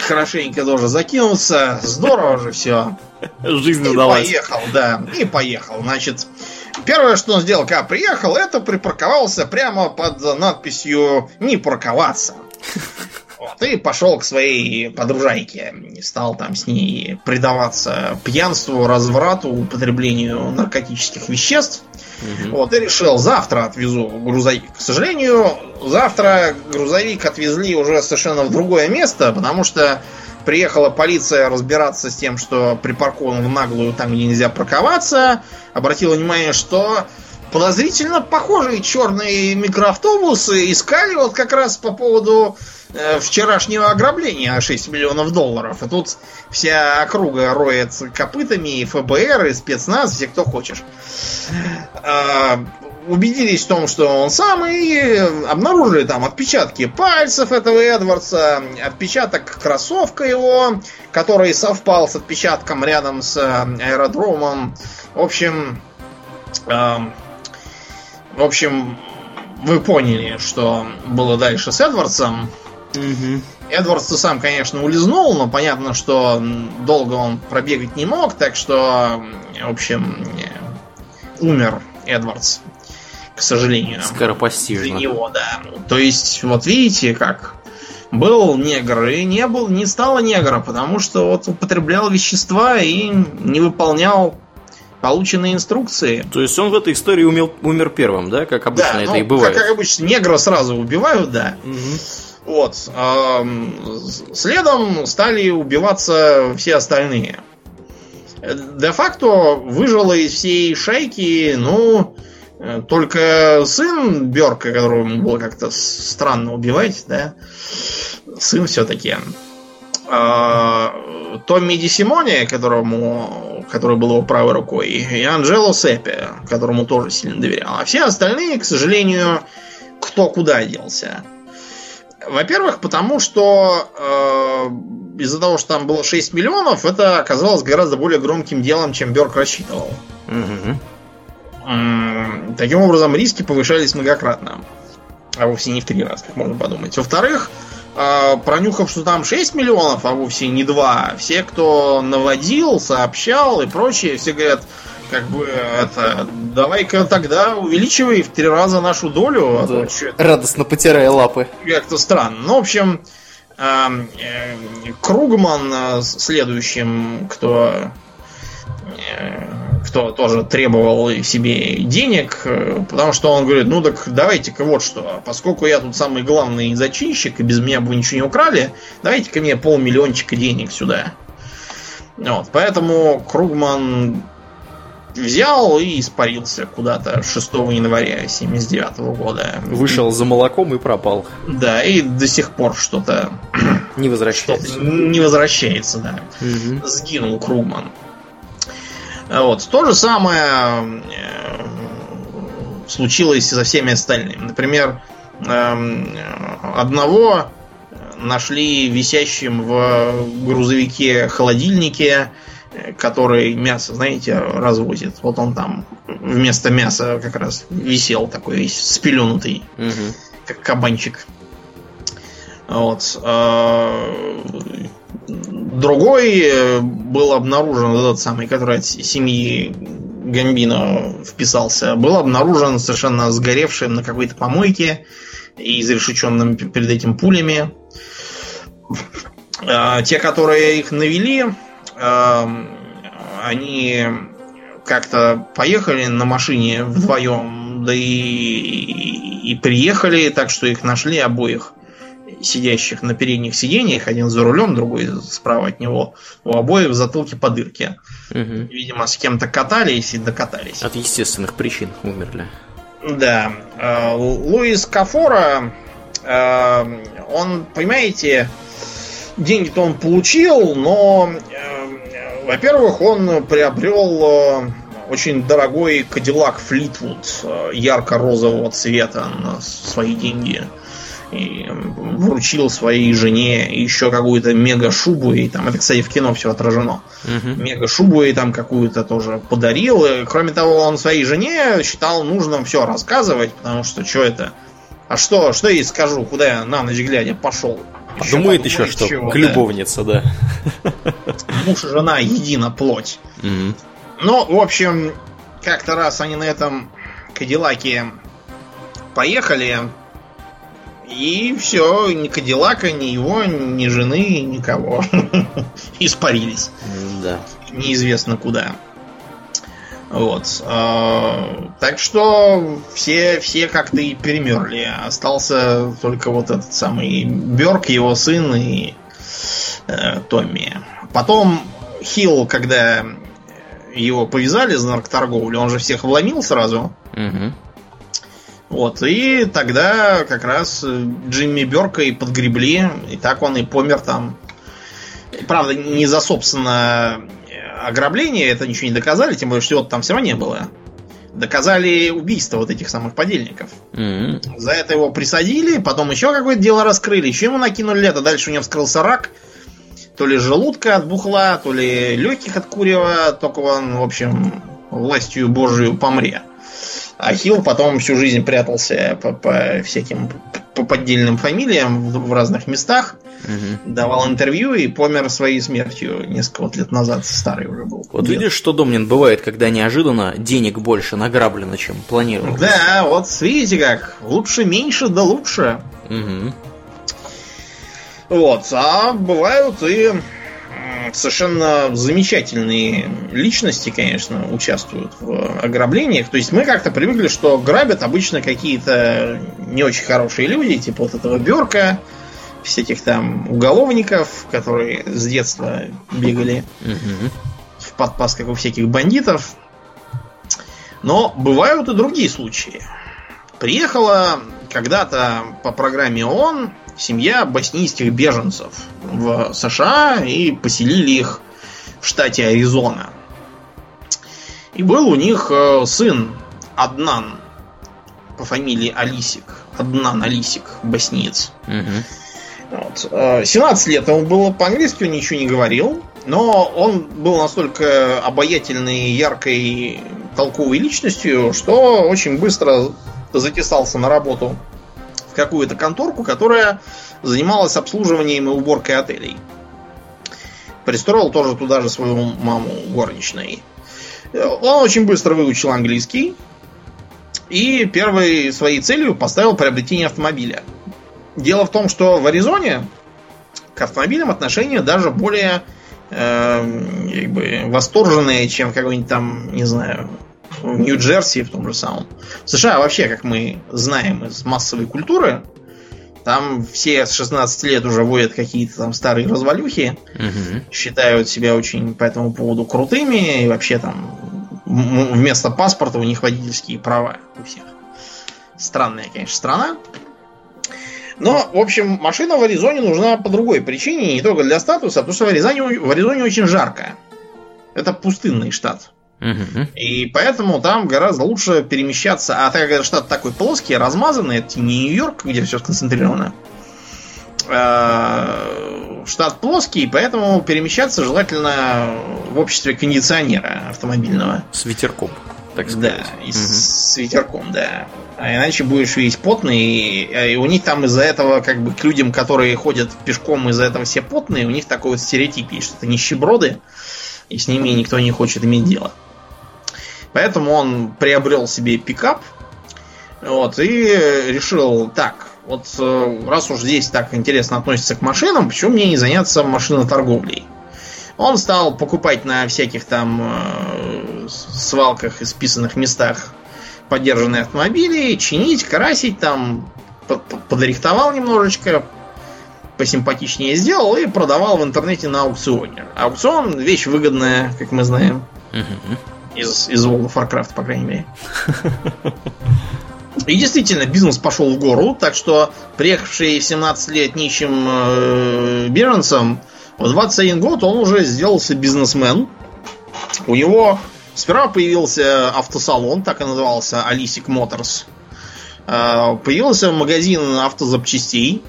хорошенько тоже закинулся. Здорово же все. Жизнь удалась. И поехал, да. И поехал. Значит, первое, что он сделал, когда приехал, это припарковался прямо под надписью «Не парковаться». Вот, и пошел к своей подружайке. Стал там с ней предаваться пьянству, разврату, употреблению наркотических веществ. Угу. Вот, и решил, завтра отвезу грузовик. К сожалению, завтра грузовик отвезли уже совершенно в другое место, потому что приехала полиция разбираться с тем, что припаркован в наглую там, где нельзя парковаться. Обратила внимание, что подозрительно похожие черные микроавтобусы искали вот как раз по поводу э, вчерашнего ограбления на 6 миллионов долларов. И тут вся округа роет копытами, и ФБР, и спецназ, все кто хочешь. Э, убедились в том, что он самый, обнаружили там отпечатки пальцев этого Эдвардса, отпечаток кроссовка его, который совпал с отпечатком рядом с аэродромом. В общем, э, в общем, вы поняли, что было дальше с Эдвардсом. Угу. Эдвардс сам, конечно, улизнул, но понятно, что долго он пробегать не мог, так что, в общем, умер Эдвардс, к сожалению. Скоропостижно. Для него, да. То есть, вот видите, как был негр и не был, не стало негра, потому что вот употреблял вещества и не выполнял полученные инструкции. То есть он в этой истории умел, умер первым, да, как обычно да, это ну, и бывает. Как, как обычно, негра сразу убивают, да. Угу. Вот. Следом стали убиваться все остальные. Де-факто выжило из всей шайки, ну, только сын Берка, которого было как-то странно убивать, да, сын все-таки. А, Томми Ди Симоне, которому, который был его правой рукой, и Анджело Сеппи, которому тоже сильно доверял. А все остальные, к сожалению, кто куда делся. Во-первых, потому что э, из-за того, что там было 6 миллионов, это оказалось гораздо более громким делом, чем Берк рассчитывал. Угу. Таким образом, риски повышались многократно. А вовсе не в три раза, как можно подумать. Во-вторых, а, пронюхав, что там 6 миллионов, а вовсе не 2, все, кто наводил, сообщал и прочее, все говорят, как бы это, давай-ка тогда увеличивай в три раза нашу долю. А да. то, Радостно потирая лапы. Как-то странно. Ну, в общем, э, э, Кругман э, следующим, кто кто тоже требовал себе денег, э, потому что он говорит, ну так давайте-ка вот что, поскольку я тут самый главный зачинщик, и без меня бы ничего не украли, давайте-ка мне полмиллиончика денег сюда. Вот, поэтому Кругман взял и испарился куда-то 6 января 79 года. Вышел за молоком и пропал. Да, и до сих пор что-то... Не возвращается. Что не возвращается, да. Угу. Сгинул Кругман. Вот. То же самое э, случилось со всеми остальными. Например, эм, одного нашли висящим в грузовике холодильнике, который мясо, знаете, развозит. Вот он там вместо мяса как раз висел такой весь спеленутый, угу. как кабанчик. Вот. Другой э, был обнаружен, этот самый, который от семьи Гамбино вписался, был обнаружен совершенно сгоревшим на какой-то помойке и изрешеченным перед этим пулями. А, те, которые их навели, они как-то поехали на машине вдвоем, да и, и приехали, так что их нашли обоих сидящих на передних сиденьях, один за рулем, другой справа от него, у обоих в затылке по дырке. Угу. Видимо, с кем-то катались и докатались. От естественных причин умерли. Да. Э, Луис Кафора, э, он, понимаете, деньги-то он получил, но, э, во-первых, он приобрел очень дорогой Кадиллак Флитвуд ярко-розового цвета на свои деньги и вручил своей жене еще какую-то мега-шубу, и там, это, кстати, в кино все отражено. Угу. Мега-шубу и там какую-то тоже подарил. И, кроме того, он своей жене считал нужным все рассказывать, потому что что это? А что, что я ей скажу, куда я на ночь глядя пошел? Еще думает еще, что чего, любовница, да. Муж и жена едина плоть. Угу. Ну, в общем, как-то раз они на этом Кадиллаке поехали, и все, ни Кадиллака, ни его, ни жены, никого [laughs] испарились. Да. Неизвестно куда. Вот. А, так что все, все как-то и перемерли. Остался только вот этот самый Берг, его сын и э, Томми. Потом Хилл, когда его повязали за наркоторговлю, он же всех вломил сразу. Угу. Вот, и тогда как раз Джимми Берка и подгребли, и так он и помер там. Правда, не за собственно ограбление, это ничего не доказали, тем более, что там все равно не было. Доказали убийство вот этих самых подельников. М-м. За это его присадили, потом еще какое-то дело раскрыли, еще ему накинули лето, дальше у него вскрылся рак. То ли желудка от бухла, то ли легких от курева, только он, в общем, властью божию помре. А Хилл потом всю жизнь прятался по, по всяким по поддельным фамилиям в, в разных местах, Мгм. давал интервью и помер своей смертью несколько вот лет назад. Старый уже был. Вот Дед. видишь, что, Домнин, бывает, когда неожиданно денег больше награблено, чем планировал. Да, вот видите как. Лучше меньше, да лучше. Мгм. Вот, а бывают и совершенно замечательные личности, конечно, участвуют в ограблениях. То есть мы как-то привыкли, что грабят обычно какие-то не очень хорошие люди, типа вот этого Берка, всяких там уголовников, которые с детства бегали в подпасках у всяких бандитов. Но бывают и другие случаи. Приехала когда-то по программе ООН семья боснийских беженцев в США и поселили их в штате Аризона. И был у них э, сын Аднан по фамилии Алисик. Аднан Алисик, боснеец. Мгм. Вот. Э, 17 лет ему было по-английски, он ничего не говорил, но он был настолько обаятельной, яркой, толковой личностью, что очень быстро затесался на работу какую-то конторку, которая занималась обслуживанием и уборкой отелей. Пристроил тоже туда же свою маму горничной. Он очень быстро выучил английский и первой своей целью поставил приобретение автомобиля. Дело в том, что в Аризоне к автомобилям отношение даже более э, как бы восторженное, чем какой-нибудь там, не знаю, в Нью-Джерси в том же самом. В США вообще, как мы знаем из массовой культуры, там все с 16 лет уже водят какие-то там старые развалюхи, Мгм. считают себя очень по этому поводу крутыми, и вообще там вместо паспорта у них водительские права у всех. Странная, конечно, страна. Но, в общем, машина в Аризоне нужна по другой причине, не только для статуса, а потому что в Аризоне, в Аризоне очень жарко. Это пустынный штат. И поэтому там гораздо лучше перемещаться. А так как штат такой плоский, размазанный, это не Нью-Йорк, где все сконцентрировано. Э, Штат плоский, поэтому перемещаться желательно в обществе кондиционера автомобильного. С ветерком, так Да, сказать. и Мгм. с ветерком, да. А иначе будешь весь потный, и, и у них там из-за этого, как бы, к людям, которые ходят пешком, из-за этого все потные, у них такой вот стереотип есть, что это нищеброды, и с ними никто не хочет иметь дело. Поэтому он приобрел себе пикап, вот, и решил, так, вот э, раз уж здесь так интересно относится к машинам, почему мне не заняться машиноторговлей? Он стал покупать на всяких там э, свалках и списанных местах подержанные автомобили, чинить, красить, там подрихтовал немножечко, посимпатичнее сделал и продавал в интернете на аукционе. Аукцион вещь выгодная, как мы знаем, Мгм. Из, из World of Warcraft, по крайней мере. И действительно, бизнес пошел в гору, так что приехавший в 17 лет нищим э, беженцем, в 21 год он уже сделался бизнесмен. У него сперва появился автосалон, так и назывался Алисик Моторс. Э, Появился магазин автозапчастей.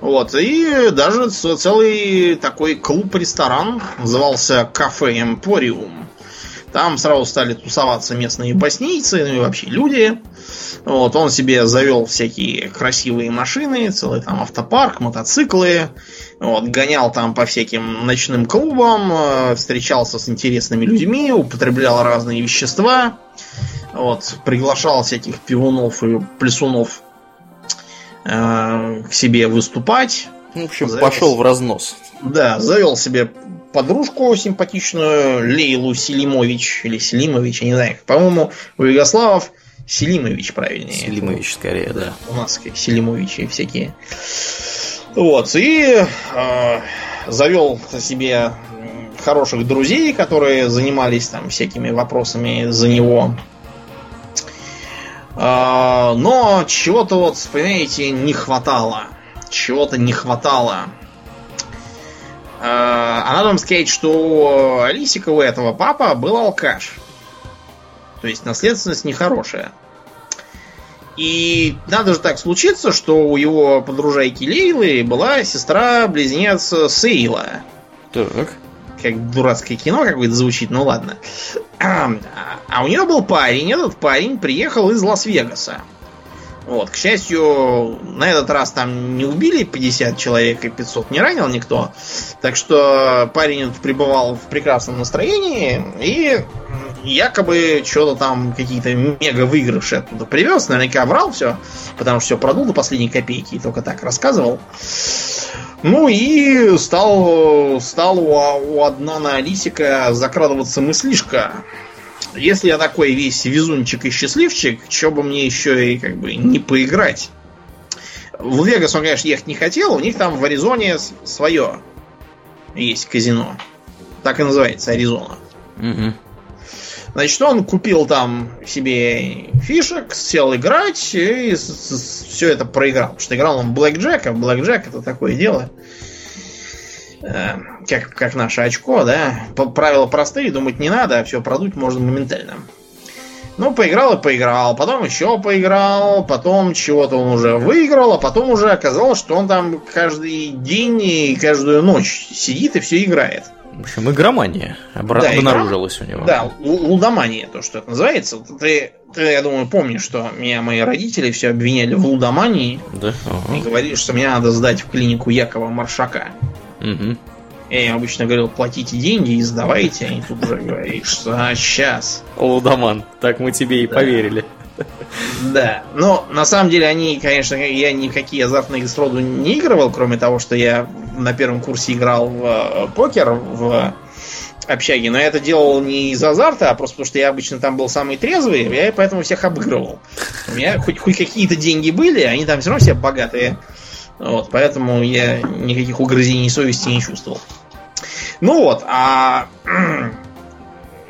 Вот, и даже целый такой клуб-ресторан назывался Кафе Эмпориум. Там сразу стали тусоваться местные боснийцы, ну и вообще люди. Вот, он себе завел всякие красивые машины, целый там автопарк, мотоциклы. Вот, гонял там по всяким ночным клубам, э, встречался с интересными людьми, употреблял разные вещества. Вот, приглашал всяких пивунов и плесунов э, к себе выступать. В общем, завел... пошел в разнос. Да, завел себе подружку симпатичную Лейлу Селимович или Селимович, я не знаю. По-моему, у Югославов Селимович правильнее. Селимович скорее, да. У нас Селимовичи всякие. Вот, и э, завел себе хороших друзей, которые занимались там всякими вопросами за него. Э, но чего-то вот, понимаете, не хватало. Чего-то не хватало. Э, а надо вам сказать, что у Алисика у этого папа был алкаш. То есть наследственность нехорошая. И надо же так случиться, что у его подружайки Лейлы была сестра-близнец Сейла. Так. Как дурацкое кино какое-то звучит, ну ладно. [clears throat] А у нее был парень, этот парень приехал из Лас-Вегаса. Вот, к счастью, на этот раз там не убили 50 человек и 500 не ранил никто. Так что парень пребывал в прекрасном настроении и якобы что-то там какие-то мега выигрыши оттуда привез. Наверняка врал все, потому что все продул до последней копейки и только так рассказывал. Ну и стал, стал у, у Аднана Алисика закрадываться мыслишка если я такой весь везунчик и счастливчик, что бы мне еще и как бы не поиграть? В Вегас он, конечно, ехать не хотел, у них там в Аризоне свое есть казино. Так и называется Аризона. Угу. Значит, он купил там себе фишек, сел играть и все это проиграл. Потому что играл он Блэк Джека. Блэк Джек это такое дело. Как, как наше очко, да, правила простые, думать не надо, а все продуть можно моментально. Ну, поиграл и поиграл, потом еще поиграл, потом чего-то он уже выиграл, а потом уже оказалось, что он там каждый день и каждую ночь сидит и все играет. В общем, игромания обра- да, обнаружилась игра... у него. Да, лудомания, то, что это называется. Ты, ты, я думаю, помнишь, что меня мои родители все обвиняли в лудомании. Да. Ага. И говорили, что меня надо сдать в клинику Якова Маршака. Угу. Я им обычно говорил, платите деньги и сдавайте, они тут уже говоришь, что а, сейчас. Лудоман, так мы тебе и да. поверили. Да, но на самом деле они, конечно, я никакие азартные игры сроду не игрывал, кроме того, что я на первом курсе играл в э, покер в общаге, но я это делал не из азарта, а просто потому, что я обычно там был самый трезвый, я поэтому всех обыгрывал. У меня хоть, хоть какие-то деньги были, они там все равно все богатые. Вот, поэтому я никаких угрызений совести не чувствовал. Ну вот, а [clears throat]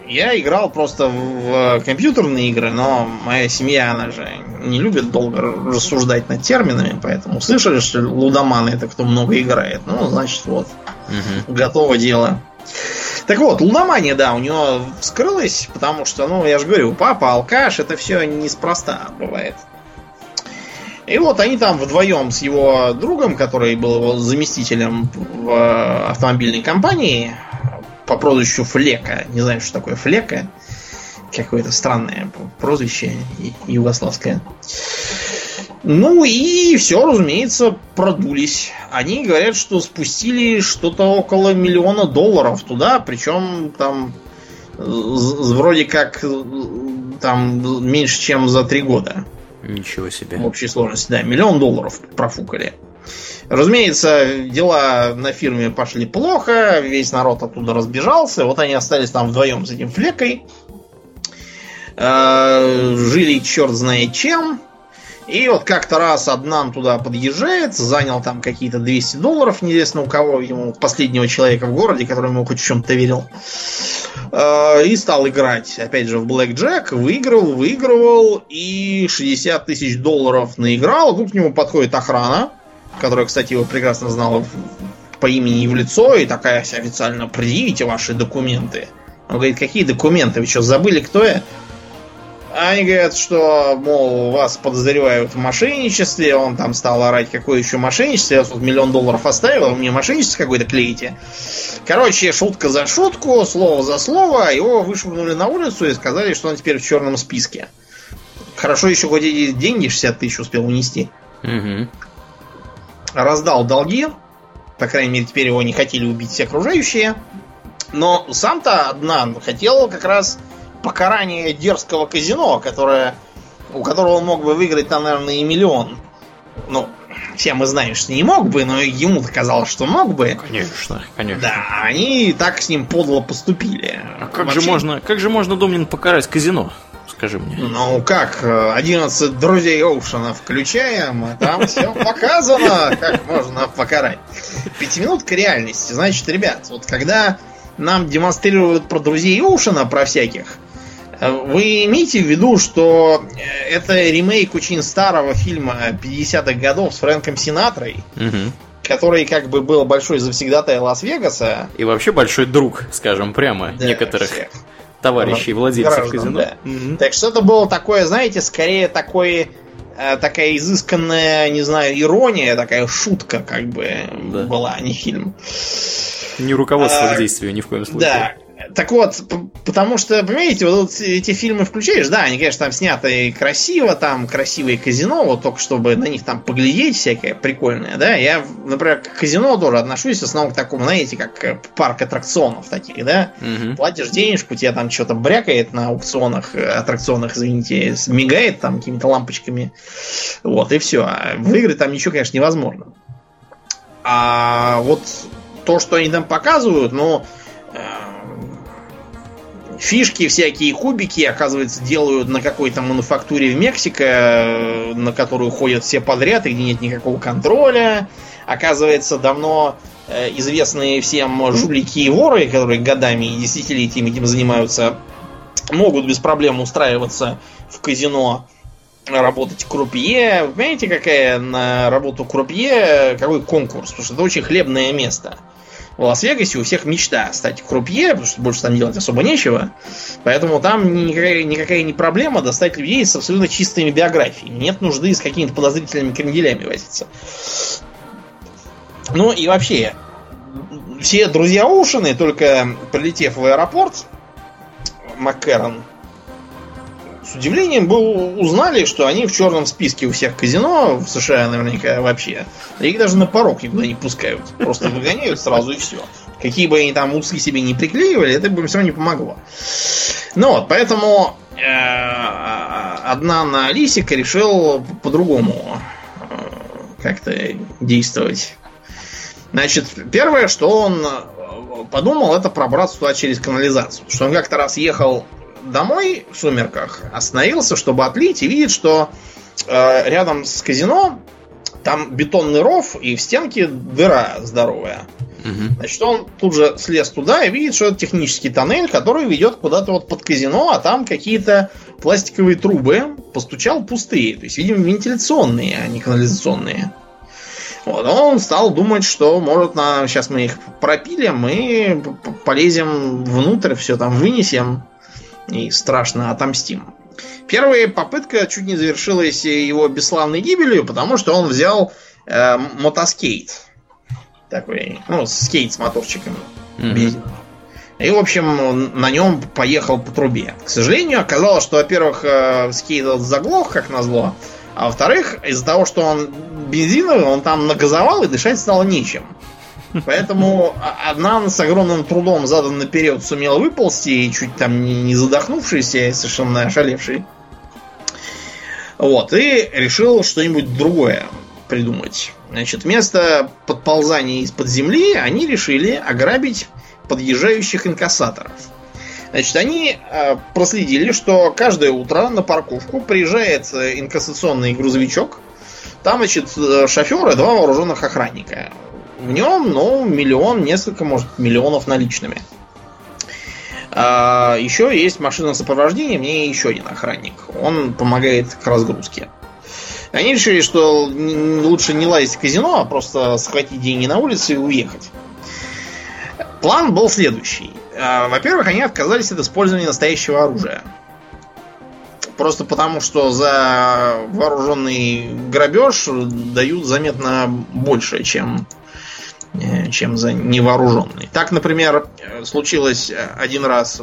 я играл просто в компьютерные игры, но моя семья, она же не любит долго рассуждать над терминами, поэтому слышали, что лудоманы это кто много играет. Ну, значит, вот, угу. готово дело. Так вот, лудомания, да, у него вскрылась, потому что, ну, я же говорю, папа алкаш, это все неспроста бывает. И вот они там вдвоем с его другом, который был его заместителем в автомобильной компании, по прозвищу Флека. Не знаю, что такое Флека. Какое-то странное прозвище югославское. Ну и все, разумеется, продулись. Они говорят, что спустили что-то около миллиона долларов туда, причем там вроде как там меньше, чем за три года. Ничего себе. В общей сложности, да, миллион долларов профукали. Разумеется, дела на фирме пошли плохо, весь народ оттуда разбежался, вот они остались там вдвоем с этим флекой. Э, жили черт знает чем. И вот как-то раз Аднан туда подъезжает, занял там какие-то 200 долларов, неизвестно у кого, ему последнего человека в городе, который ему хоть в чем-то верил. И стал играть, опять же, в Блэк Джек, выиграл, выигрывал, и 60 тысяч долларов наиграл. Тут к нему подходит охрана, которая, кстати, его прекрасно знала по имени и в лицо, и такая официально предъявите ваши документы. Он говорит, какие документы? Вы что, забыли, кто я? Они говорят, что, мол, вас подозревают в мошенничестве, он там стал орать, какое еще мошенничество, я тут миллион долларов оставил, а вы мне мошенничество какое-то клеите. Короче, шутка за шутку, слово за слово, его вышвырнули на улицу и сказали, что он теперь в черном списке. Хорошо еще хоть эти деньги 60 тысяч успел унести. Угу. Раздал долги, по крайней мере, теперь его не хотели убить все окружающие. Но сам-то одна хотел как раз покарание дерзкого казино, которое, у которого он мог бы выиграть там, наверное, и миллион. Ну, все мы знаем, что не мог бы, но ему казалось, что мог бы. Конечно, конечно. Да, они так с ним подло поступили. А как же можно, как же можно, Домнин, покарать казино? Скажи мне. Ну как, 11 друзей Оушена включаем, а там все [laughs] показано, как можно покарать. Пятиминутка реальности. Значит, ребят, вот когда нам демонстрируют про друзей Оушена, про всяких, вы имеете в виду, что это ремейк очень старого фильма 50-х годов с Фрэнком Синатрой, Угу. который как бы был большой завсегдатай Лас-Вегаса. И вообще большой друг, скажем прямо, Да, некоторых всех. товарищей владельцев Граждан, казино. да. Мгм. Так что это было такое, знаете, скорее такое э, такая изысканная, не знаю, ирония, такая шутка, как бы Да. была, а не фильм. Не руководство А, к действию ни в коем случае. Да. Так вот, потому что, понимаете, вот эти фильмы включаешь, да, они, конечно, там сняты красиво, там красивые казино, вот только чтобы на них там поглядеть всякое прикольное, да. Я, например, к казино тоже отношусь в основном к такому, знаете, как э, парк аттракционов таких, да. Мгм. Платишь денежку, тебе там что-то брякает на аукционах, э, аттракционах, извините, мигает там какими-то лампочками. Вот, и все. А выиграть там ничего, конечно, невозможно. А вот то, что они там показывают, ну, э, фишки всякие, кубики, оказывается, делают на какой-то мануфактуре в Мексике, э, на которую ходят все подряд, и где нет никакого контроля. Оказывается, давно э, известные всем жулики и воры, которые годами и десятилетиями этим занимаются, могут без проблем устраиваться в казино, работать крупье. Вы понимаете, какая на работу крупье, какой конкурс? Потому что это очень хлебное место. В Лас-Вегасе у всех мечта стать крупье, потому что больше там делать особо нечего. Поэтому там никакая, никакая не проблема достать людей с абсолютно чистыми биографиями. Нет нужды с какими-то подозрительными кренделями возиться. Ну и вообще, все друзья Оушены, только прилетев в аэропорт, Маккерон, с удивлением был, узнали, что они в черном списке у всех казино в США наверняка вообще. Их даже на порог никуда не пускают. Просто выгоняют сразу и все. Какие бы они там усы себе не приклеивали, это бы все равно не помогло. Ну вот, поэтому э, одна на Лисика решил по-другому э, как-то действовать. Значит, первое, что он э, подумал, это пробраться туда через канализацию. Что он как-то раз ехал домой в сумерках, остановился, чтобы отлить, и видит, что э, рядом с казино там бетонный ров, и в стенке дыра здоровая. Мгм. Значит, он тут же слез туда и видит, что это технический тоннель, который ведет куда-то вот под казино, а там какие-то пластиковые трубы постучал пустые. То есть, видимо, вентиляционные, а не канализационные. Вот, он стал думать, что, может, на, сейчас мы их пропилим и полезем внутрь, все там вынесем и страшно отомстим. Первая попытка чуть не завершилась его бесславной гибелью, потому что он взял э, мотоскейт. Такой, ну, скейт с моторчиком. Бензиновый. И, в общем, на нем поехал по трубе. К сожалению, оказалось, что, во-первых, э, скейт заглох, как назло, а во-вторых, из-за того, что он бензиновый, он там нагазовал и дышать стало нечем. Поэтому одна с огромным трудом задан наперед сумел выползти, и чуть там не задохнувшийся, и совершенно ошалевший. Вот, и решил что-нибудь другое придумать. Значит, вместо подползания из-под земли они решили ограбить подъезжающих инкассаторов. Значит, они э, проследили, что каждое утро на парковку приезжает э, инкассационный грузовичок. Там, значит, э, шофер и два вооруженных охранника. В нем, ну, миллион, несколько, может, миллионов наличными. А, еще есть машина сопровождения, мне еще один охранник. Он помогает к разгрузке. Они решили, что лучше не лазить в казино, а просто схватить деньги на улице и уехать. План был следующий. А, Во-первых, они отказались от использования настоящего оружия. Просто потому, что за вооруженный грабеж дают заметно больше, чем, чем за невооруженный. Так, например, случилось один раз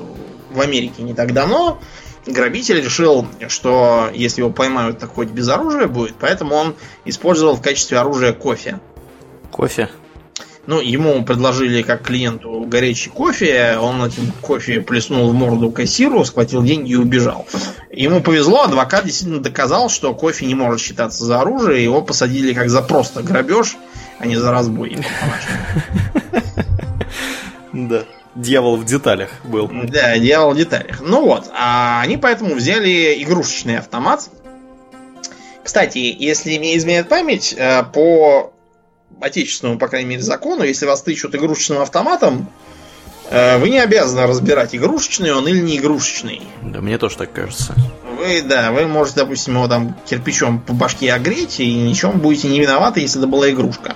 в Америке не так давно. Грабитель решил, что если его поймают, так хоть без оружия будет, поэтому он использовал в качестве оружия кофе. Кофе? Ну, ему предложили как клиенту горячий кофе, он этим кофе плеснул в морду кассиру, схватил деньги и убежал. Ему повезло, адвокат действительно доказал, что кофе не может считаться за оружие, его посадили как за просто грабеж, а не за разбой. [laughs] Да. Дьявол в деталях был. Да, дьявол в деталях. Ну вот, а они поэтому взяли игрушечный автомат. Кстати, если мне изменяет память, э, по отечественному, по крайней мере, закону, если вас тычут игрушечным автоматом, э, вы не обязаны разбирать, игрушечный он или не игрушечный. Да, мне тоже так кажется. Вы, да, вы можете, допустим, его там кирпичом по башке огреть, и ничем будете не виноваты, если это была игрушка.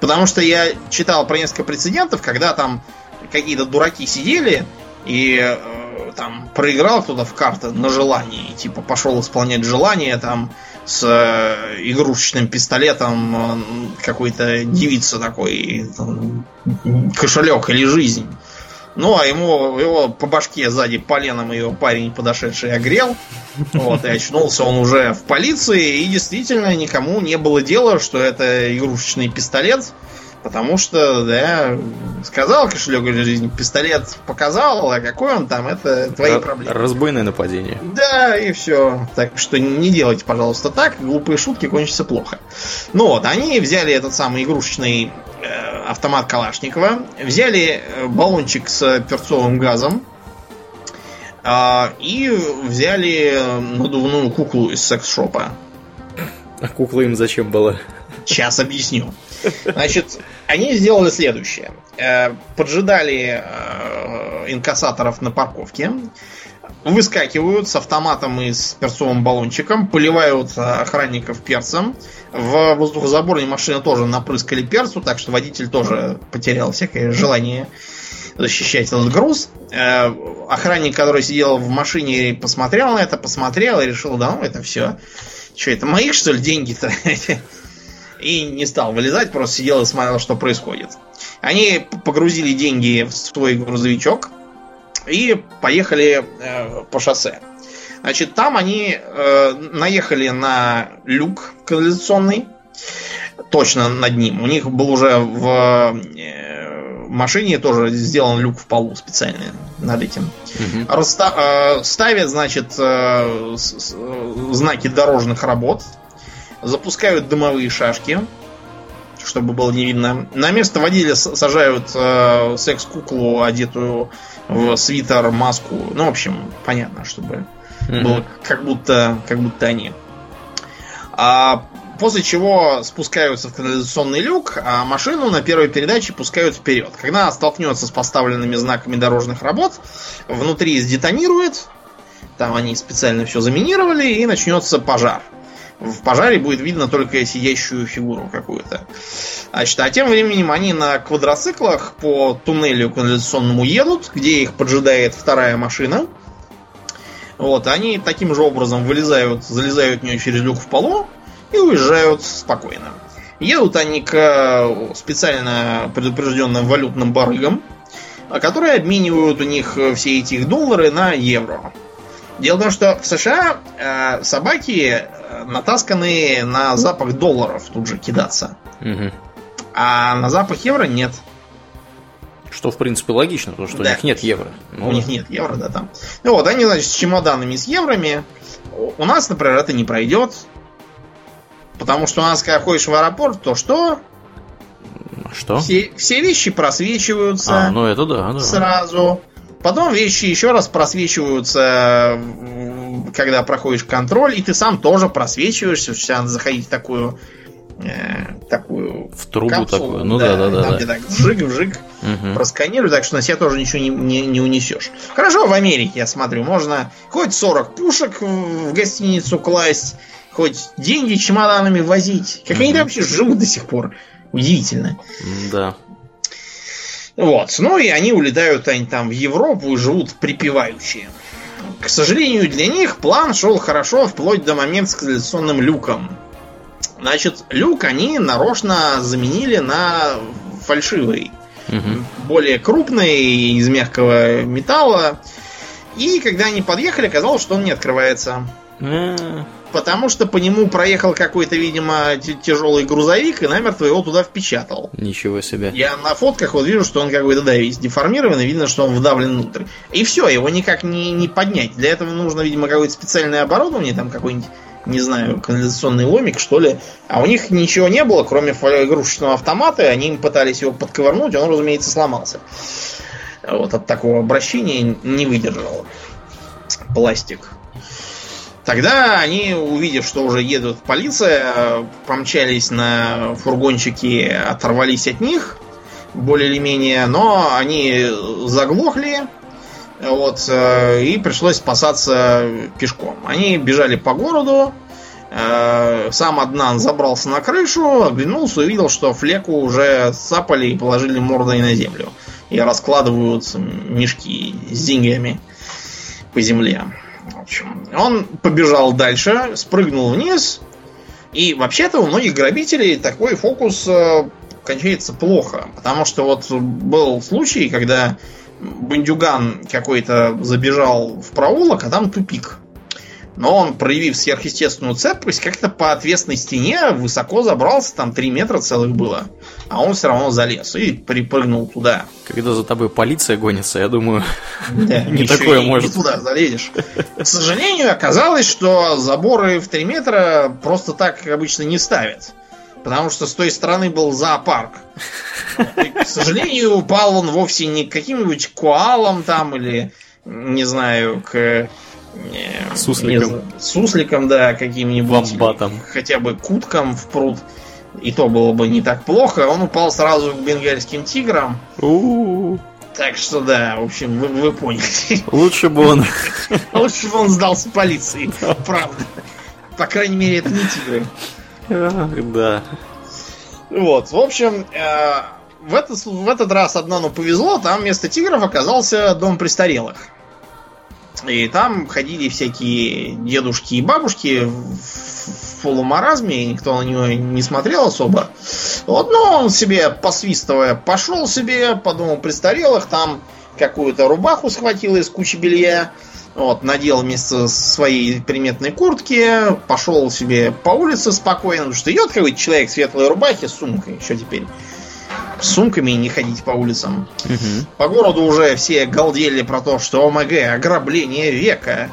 Потому что я читал про несколько прецедентов, когда там какие-то дураки сидели и э, там проиграл кто-то в карты на желание, типа пошел исполнять желание, там с э, игрушечным пистолетом э, какой-то девица такой, там, кошелек или жизнь. Ну, а ему его по башке сзади поленом ее парень подошедший огрел. Вот, и очнулся он уже в полиции, и действительно никому не было дела, что это игрушечный пистолет. Потому что, да, сказал кошелек или жизнь, пистолет показал, а какой он там, это твои Р- проблемы. Разбойное нападение. Да, и все. Так что не делайте, пожалуйста, так. Глупые шутки кончатся плохо. Ну вот, они взяли этот самый игрушечный э, автомат Калашникова, взяли э, баллончик с перцовым газом, э, и взяли надувную куклу из секс-шопа. А кукла им зачем была? Сейчас объясню. Значит, они сделали следующее. Э, поджидали э, инкассаторов на парковке, выскакивают с автоматом и с перцовым баллончиком, поливают охранников перцем. В воздухозаборной машине тоже напрыскали перцу, так что водитель тоже потерял всякое желание защищать этот груз. Э, охранник, который сидел в машине, посмотрел на это, посмотрел и решил, да ну это все. Что это, моих что ли деньги-то? [laughs] и не стал вылезать, просто сидел и смотрел, что происходит. Они погрузили деньги в свой грузовичок и поехали э, по шоссе. Значит, там они э, наехали на люк канализационный, точно над ним. У них был уже в э, машине тоже сделан люк в полу специально над этим. Угу. Расста- э, ставят, значит, э, с- с- знаки дорожных работ запускают дымовые шашки, чтобы было не видно. На место водителя сажают э, секс-куклу, одетую в свитер, маску. Ну, в общем, понятно, чтобы mm-hmm. было как будто, как будто они. А после чего спускаются в канализационный люк, а машину на первой передаче пускают вперед. Когда она столкнется с поставленными знаками дорожных работ, внутри сдетонирует, там они специально все заминировали, и начнется пожар в пожаре будет видно только сидящую фигуру какую-то. Значит, а тем временем они на квадроциклах по туннелю канализационному едут, где их поджидает вторая машина. Вот, они таким же образом вылезают, залезают в нее через люк в полу и уезжают спокойно. Едут они к специально предупрежденным валютным барыгам, которые обменивают у них все эти их доллары на евро. Дело в том, что в США э, собаки натасканы на запах долларов тут же кидаться. Угу. А на запах евро нет. Что, в принципе, логично, потому что да. у них нет евро. Ну, у них нет евро, да, там. Ну вот, они, значит, с чемоданами с еврами. У нас, например, это не пройдет. Потому что у нас, когда ходишь в аэропорт, то что? Что? Все, все вещи просвечиваются. А, ну это да, да. Сразу. Потом вещи еще раз просвечиваются, когда проходишь контроль, и ты сам тоже просвечиваешься, что надо заходить в такую э, такую в трубу капсулу, такую. Ну да, да, да. Там, да. где так вжик-вжик угу. просканируют, так что на себя тоже ничего не, не, не унесешь. Хорошо, в Америке, я смотрю, можно хоть 40 пушек в гостиницу класть, хоть деньги чемоданами возить. Как угу. они там вообще живут до сих пор? Удивительно. Да. Вот. Ну и они улетают они там в Европу и живут припевающие. к сожалению для них, план шел хорошо вплоть до момента с канализационным люком. Значит, люк они нарочно заменили на фальшивый. Мгм. Более крупный, из мягкого металла. И когда они подъехали, оказалось, что он не открывается. Потому что по нему проехал какой-то, видимо, тяжелый грузовик и намертво его туда впечатал. Ничего себе. Я на фотках вот вижу, что он какой-то, да, весь деформированный, видно, что он вдавлен внутрь. И все, его никак не, не поднять. Для этого нужно, видимо, какое-то специальное оборудование, там какой-нибудь, не знаю, канализационный ломик, что ли. А у них ничего не было, кроме игрушечного автомата, и они им пытались его подковырнуть, он, разумеется, сломался. Вот от такого обращения не выдержал пластик. Тогда они, увидев, что уже едут полиция, помчались на фургончике, оторвались от них, более или менее, но они заглохли, вот, э, и пришлось спасаться пешком. Они бежали по городу, э, сам Аднан забрался на крышу, оглянулся и увидел, что флеку уже сапали и положили мордой на землю. И раскладывают мешки с деньгами по земле. Общем, он побежал дальше, спрыгнул вниз. И вообще-то у многих грабителей такой фокус э, кончается плохо. Потому что вот был случай, когда бандюган какой-то забежал в проулок, а там тупик. Но он, проявив сверхъестественную цепкость, как-то по отвесной стене высоко забрался, там 3 метра целых было. А он все равно залез и припрыгнул туда. Когда за тобой полиция гонится, я думаю, [laughs] Да, Не такое и может. Не туда залезешь. К сожалению, оказалось, что заборы в 3 метра просто так обычно не ставят. Потому что с той стороны был зоопарк. И, к сожалению, упал он вовсе не к каким-нибудь коалам там или, не знаю, к... Сусликам. не знаю, сусликам, да, каким-нибудь. Хотя бы к уткам в пруд. И то было бы не так плохо. Он упал сразу к бенгальским тиграм. У-у-у. Так что да, в общем, вы, вы поняли. лучше бы он... [laughs] Лучше бы он сдался полиции, правда. По крайней мере, это не тигры. Да. Вот, в общем, э, в, этот, в этот раз Аднану повезло, там вместо тигров оказался дом престарелых. И там ходили всякие дедушки и бабушки в, полумаразме, и никто на него не смотрел особо. Вот, но он себе, посвистывая, пошел себе по дому престарелых, там какую-то рубаху схватил из кучи белья, вот, надел вместо своей приметной куртки, пошел себе по улице спокойно, потому что идет какой-то человек в светлой рубахе с сумкой, что теперь? С сумками не ходить по улицам. Мгм. По городу уже все галдели про то, что ОМГ ограбление века.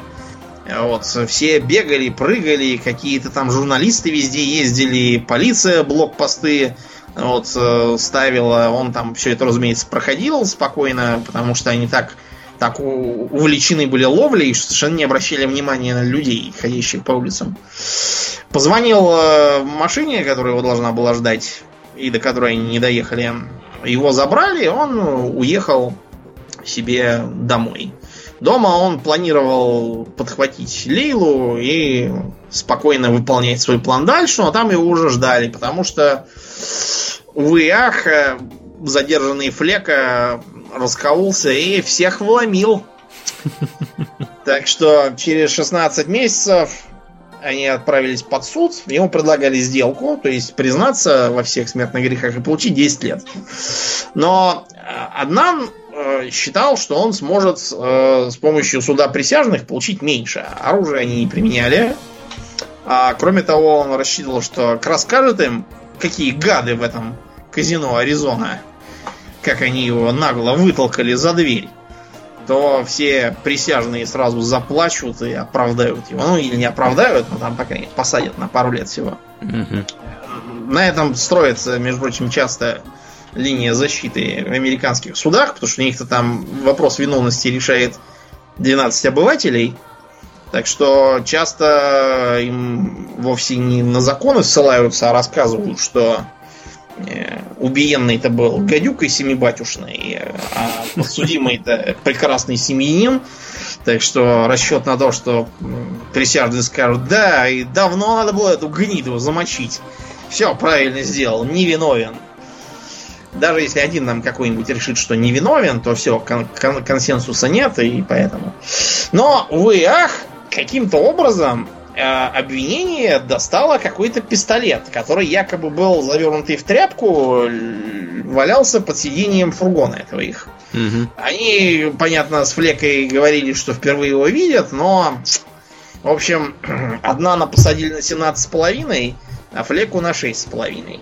Вот, все бегали, прыгали, какие-то там журналисты везде ездили, полиция блокпосты вот, э, ставила. Он там все это, разумеется, проходил спокойно, потому что они так, так увлечены были ловлей, что совершенно не обращали внимания на людей, ходящих по улицам. Позвонил э, машине, которая его должна была ждать, и до которой они не доехали. Его забрали, он уехал себе домой. Дома он планировал подхватить Лейлу и спокойно выполнять свой план дальше, но там его уже ждали, потому что, увы и ах, э, задержанный Флека раскололся и всех вломил. [laughs] Так что через 16 месяцев они отправились под суд, ему предлагали сделку, то есть признаться во всех смертных грехах и получить 10 лет. Но э, Аднан э, считал, что он сможет э, с помощью суда присяжных получить меньше. Оружие они не применяли. А, кроме того, он рассчитывал, что расскажет им, какие гады в этом казино Аризона, как они его нагло вытолкали за дверь то все присяжные сразу заплачут и оправдают его. Ну, или не оправдают, но там, по крайней мере, посадят на пару лет всего. Мгм. На этом строится, между прочим, часто линия защиты в американских судах, потому что у них-то там вопрос виновности решает 12 обывателей. Так что часто им вовсе не на законы ссылаются, а рассказывают, что убиенный-то был гадюкой семибатюшной, э, а подсудимый-то прекрасный семьянин. Так что расчет на то, что присяжные скажут, да, и давно надо было эту гниду замочить. Все правильно сделал, не виновен. даже если один нам какой-нибудь решит, что невиновен, то все, кон- кон- консенсуса нет, и поэтому. Но, увы, ах, каким-то образом э, обвинение достало какой-то пистолет, который якобы был завернутый в тряпку, валялся под сиденьем фургона этого их. Мгм. Они, понятно, с Флекой говорили, что впервые его видят, но, в общем, [clears throat] одна на посадили на 17,5, а Флеку на 6,5.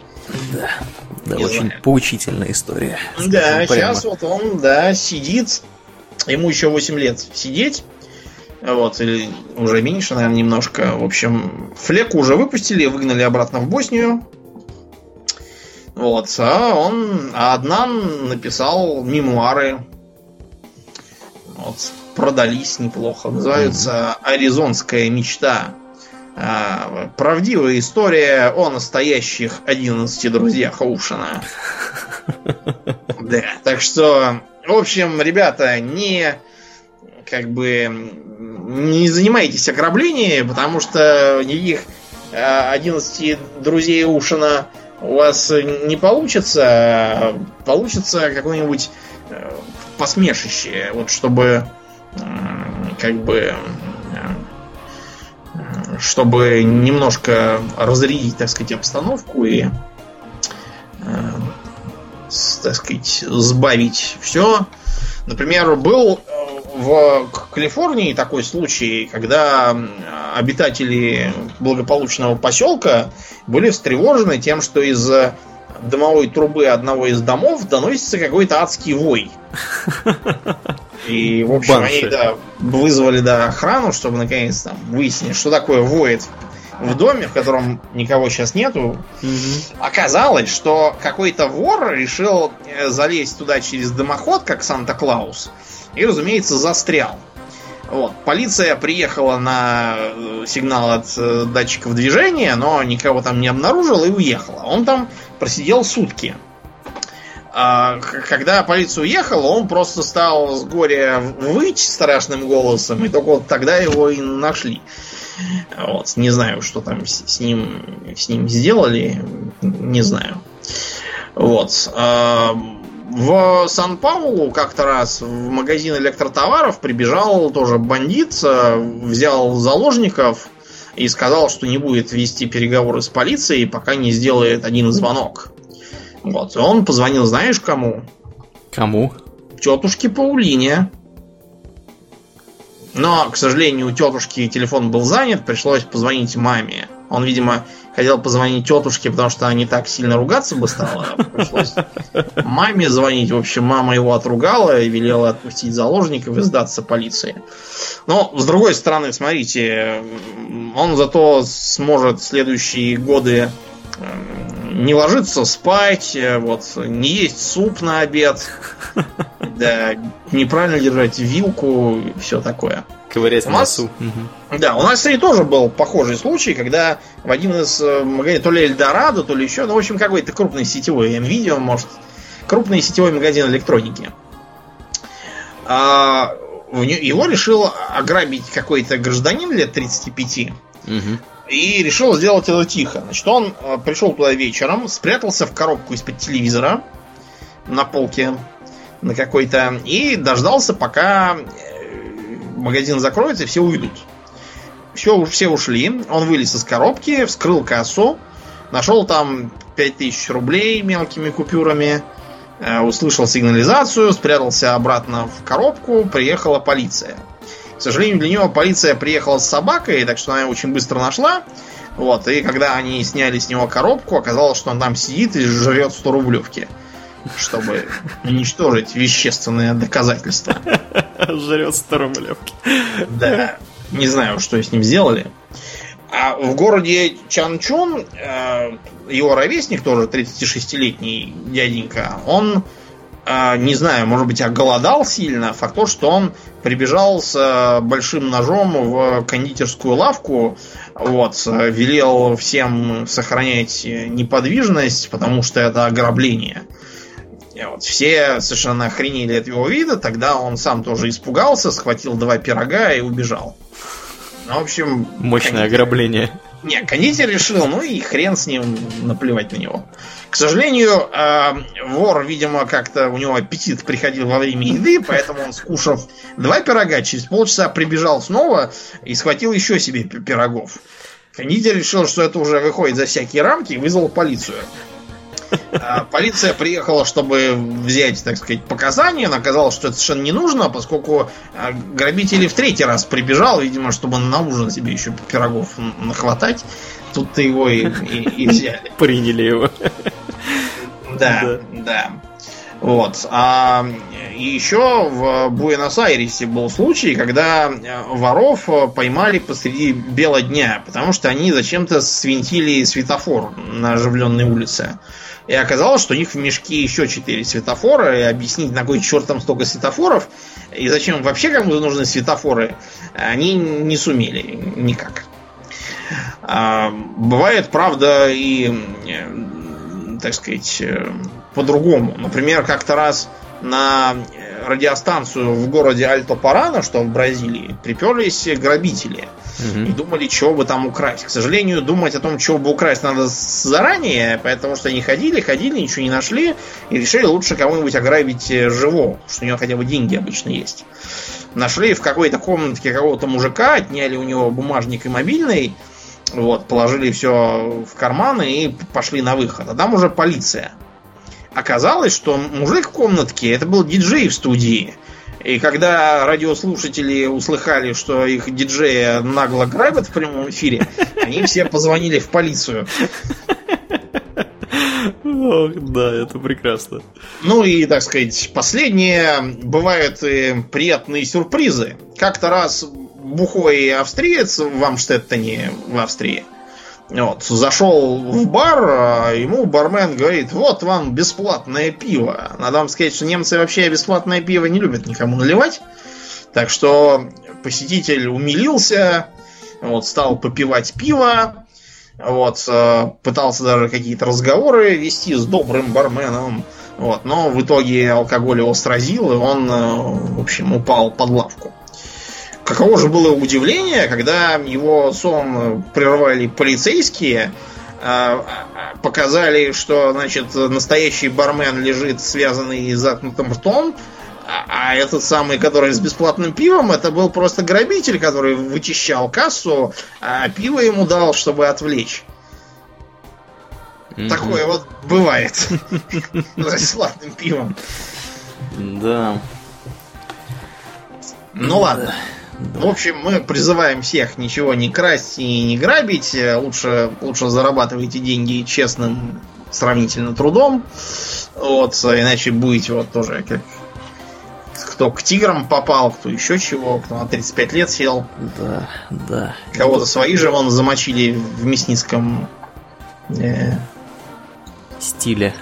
Да. Да, Не очень знаю. поучительная история. Да, прямо. сейчас вот он, да, сидит. Ему еще 8 лет сидеть. Вот, или уже меньше, наверное, немножко. В общем, Флеку уже выпустили, выгнали обратно в Боснию. Вот, а он, а Аднан написал мемуары. Вот, продались неплохо. Называются «Аризонская мечта». А, правдивая история о настоящих 11 друзьях Оушена. [laughs] Да, так что, в общем, ребята, не как бы не занимайтесь ограблением, потому что никаких э, 11 друзей Ушина у вас не получится. Получится какое-нибудь э, посмешище, вот чтобы как бы э, чтобы немножко разрядить, так сказать, обстановку и э, так сказать, сбавить все. Например, был э, в Калифорнии такой случай, когда обитатели благополучного поселка были встревожены тем, что из э, дымовой трубы одного из домов доносится какой-то адский вой. [laughs] И, в общем, Банши. они да, вызвали да, охрану, чтобы наконец там выяснить, что такое воет в доме, в котором никого сейчас нету. Оказалось, что какой-то вор решил э, залезть туда через дымоход, как Санта-Клаус, и, разумеется, застрял. Вот. Полиция приехала на э, сигнал от э, датчиков движения, но никого там не обнаружила и уехала. Он там просидел сутки. А, когда полиция уехала, он просто стал с горя выть страшным голосом, и только вот тогда его и нашли. Вот. Не знаю, что там с, с ним, с ним сделали, не знаю. Вот. А, В Сан-Паулу как-то раз в магазин электротоваров прибежал тоже бандит, э, взял заложников и сказал, что не будет вести переговоры с полицией, пока не сделает один звонок. Вот. И он позвонил, знаешь, кому? Кому? Тетушке Паулине. Но, к сожалению, у тетушки телефон был занят, пришлось позвонить маме. Он, видимо, хотел позвонить тетушке, потому что она не так сильно ругаться бы стала. Пришлось маме звонить. В общем, мама его отругала и велела отпустить заложников и сдаться полиции. Но, с другой стороны, смотрите, он зато сможет следующие годы м, не ложиться спать, э, вот, не есть суп на обед, [laughs] да, неправильно держать вилку и все такое. Ковырять У нас- носу. Да, у нас, кстати, тоже был похожий случай, когда в один из э, магазинов, то ли Эльдорадо, то ли еще, ну, в общем, какой-то крупный сетевой, Nvidia, может, крупный сетевой магазин электроники. А, его решил ограбить какой-то гражданин лет 35, Мгм. и решил сделать это тихо. Значит, он э, пришел туда вечером, спрятался в коробку из-под телевизора на полке на какой-то и дождался, пока э, магазин закроется все уйдут. Все, все ушли. Он вылез из коробки, вскрыл кассу, нашел там 5000 рублей мелкими купюрами, э, услышал сигнализацию, спрятался обратно в коробку, приехала полиция. К сожалению, для него полиция приехала с собакой, так что она его очень быстро нашла. Вот, и когда они сняли с него коробку, оказалось, что он там сидит и жрет 100 рублевки, чтобы уничтожить вещественные доказательства. Жрет 100 рублевки. Да. Не знаю, что с ним сделали. А в городе Чанчун э, его ровесник, тоже 36-летний дяденька, он, э, не знаю, может быть, оголодал сильно. Факт то, что он прибежал с э, большим ножом в кондитерскую лавку, вот, велел всем сохранять неподвижность, потому что это ограбление. Вот все совершенно охренели от его вида, тогда он сам тоже испугался, схватил два пирога и убежал. Ну, в общем, Мощное кондитер- ограбление. Не, кондитер решил, ну и хрен с ним, наплевать на него. К сожалению, э, вор, видимо, как-то у него аппетит приходил во время еды, поэтому он, скушав два пирога, через полчаса прибежал снова и схватил еще себе пирогов. Кондитер решил, что это уже выходит за всякие рамки и вызвал полицию. А, полиция приехала, чтобы взять, так сказать, показания, но оказалось, что это совершенно не нужно, поскольку а, грабитель в третий раз прибежал, видимо, чтобы на ужин себе еще пирогов нахватать. Тут-то его и, и, и взяли. Приняли его. Да, да. Вот. А еще в Буэнос-Айресе был случай, когда воров поймали посреди бела дня, потому что они зачем-то свинтили светофор на оживленной улице. И оказалось, что у них в мешке еще четыре светофора, и объяснить, на кой черт там столько светофоров, и зачем вообще кому-то нужны светофоры, они не сумели никак. А, бывает, правда, и, так сказать, по-другому. Например, как-то раз на радиостанцию в городе Альто-Парана, что в Бразилии, приперлись грабители – угу. и думали, чего бы там украсть. К сожалению, думать о том, чего бы украсть, надо заранее, потому что они ходили, ходили, ничего не нашли, и решили лучше кого-нибудь ограбить э, живого, что у него хотя бы деньги обычно есть. Нашли в какой-то комнатке какого-то мужика, отняли у него бумажник и мобильный, вот, положили все в карманы и пошли на выход. А там уже полиция. Оказалось, что мужик в комнатке это был диджей в студии. И когда радиослушатели услыхали, что их диджея нагло грабят в прямом эфире, [laughs] они все позвонили в полицию. Ох, да, это прекрасно. Ну и, так сказать, последнее, бывают и приятные сюрпризы. Как-то раз бухой австриец в Амштеттене, в Австрии, вот, зашел в бар, а ему бармен говорит, вот вам бесплатное пиво. Надо вам сказать, что немцы вообще бесплатное пиво не любят никому наливать. Так что посетитель умилился, вот, стал попивать пиво, вот, э, пытался даже какие-то разговоры вести с добрым барменом. Вот, но в итоге алкоголь его сразил, и он, э, в общем, упал под лавку. Каково же было удивление, когда его сон прервали полицейские, а, показали, что, значит, настоящий бармен лежит связанный заткнутым ртом, а, а этот самый, который с бесплатным пивом, это был просто грабитель, который вычищал кассу, а пиво ему дал, чтобы отвлечь. Mm-hmm. Такое вот бывает [laughs] с бесплатным пивом. Да. Ну ладно. В общем, мы призываем всех ничего не красть и не грабить. Лучше, лучше зарабатывайте деньги честным сравнительно трудом. Вот, иначе будете вот тоже как кто к тиграм попал, кто еще чего, кто на 35 лет сел. Да, да. Кого-то свои же вон замочили в мясницком э... стиле.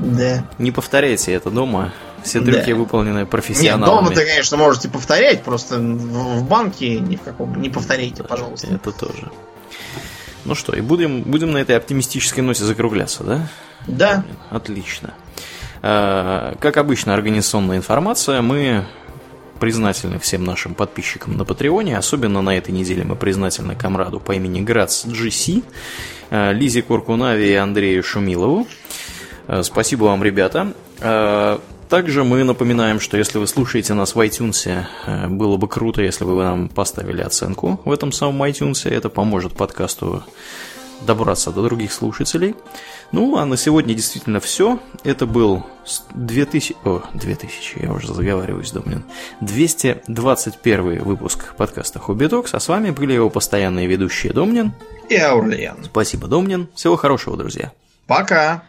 Да. Не повторяйте это дома. Все трюки да. выполнены профессионалами. Нет, дома-то, конечно, можете повторять, просто в банке ни в каком не повторяйте, пожалуйста. Это тоже. Ну что, и будем, будем на этой оптимистической ноте закругляться, да? Да. Отлично. А, как обычно, организационная информация. Мы признательны всем нашим подписчикам на Патреоне. Особенно на этой неделе мы признательны комраду по имени Грац GC, а, Лизе Куркунави и Андрею Шумилову. А, спасибо вам, ребята. Также мы напоминаем, что если вы слушаете нас в iTunes, э, было бы круто, если бы вы нам поставили оценку в этом самом iTunes. Это поможет подкасту добраться до других слушателей. Ну, а на сегодня действительно все. Это был 2000... О, 2000, я уже заговариваюсь, Домнин. 221 выпуск подкаста Хобби Токс, а с вами были его постоянные ведущие Домнин и Аурлиен. Спасибо, Домнин. Всего хорошего, друзья. Пока.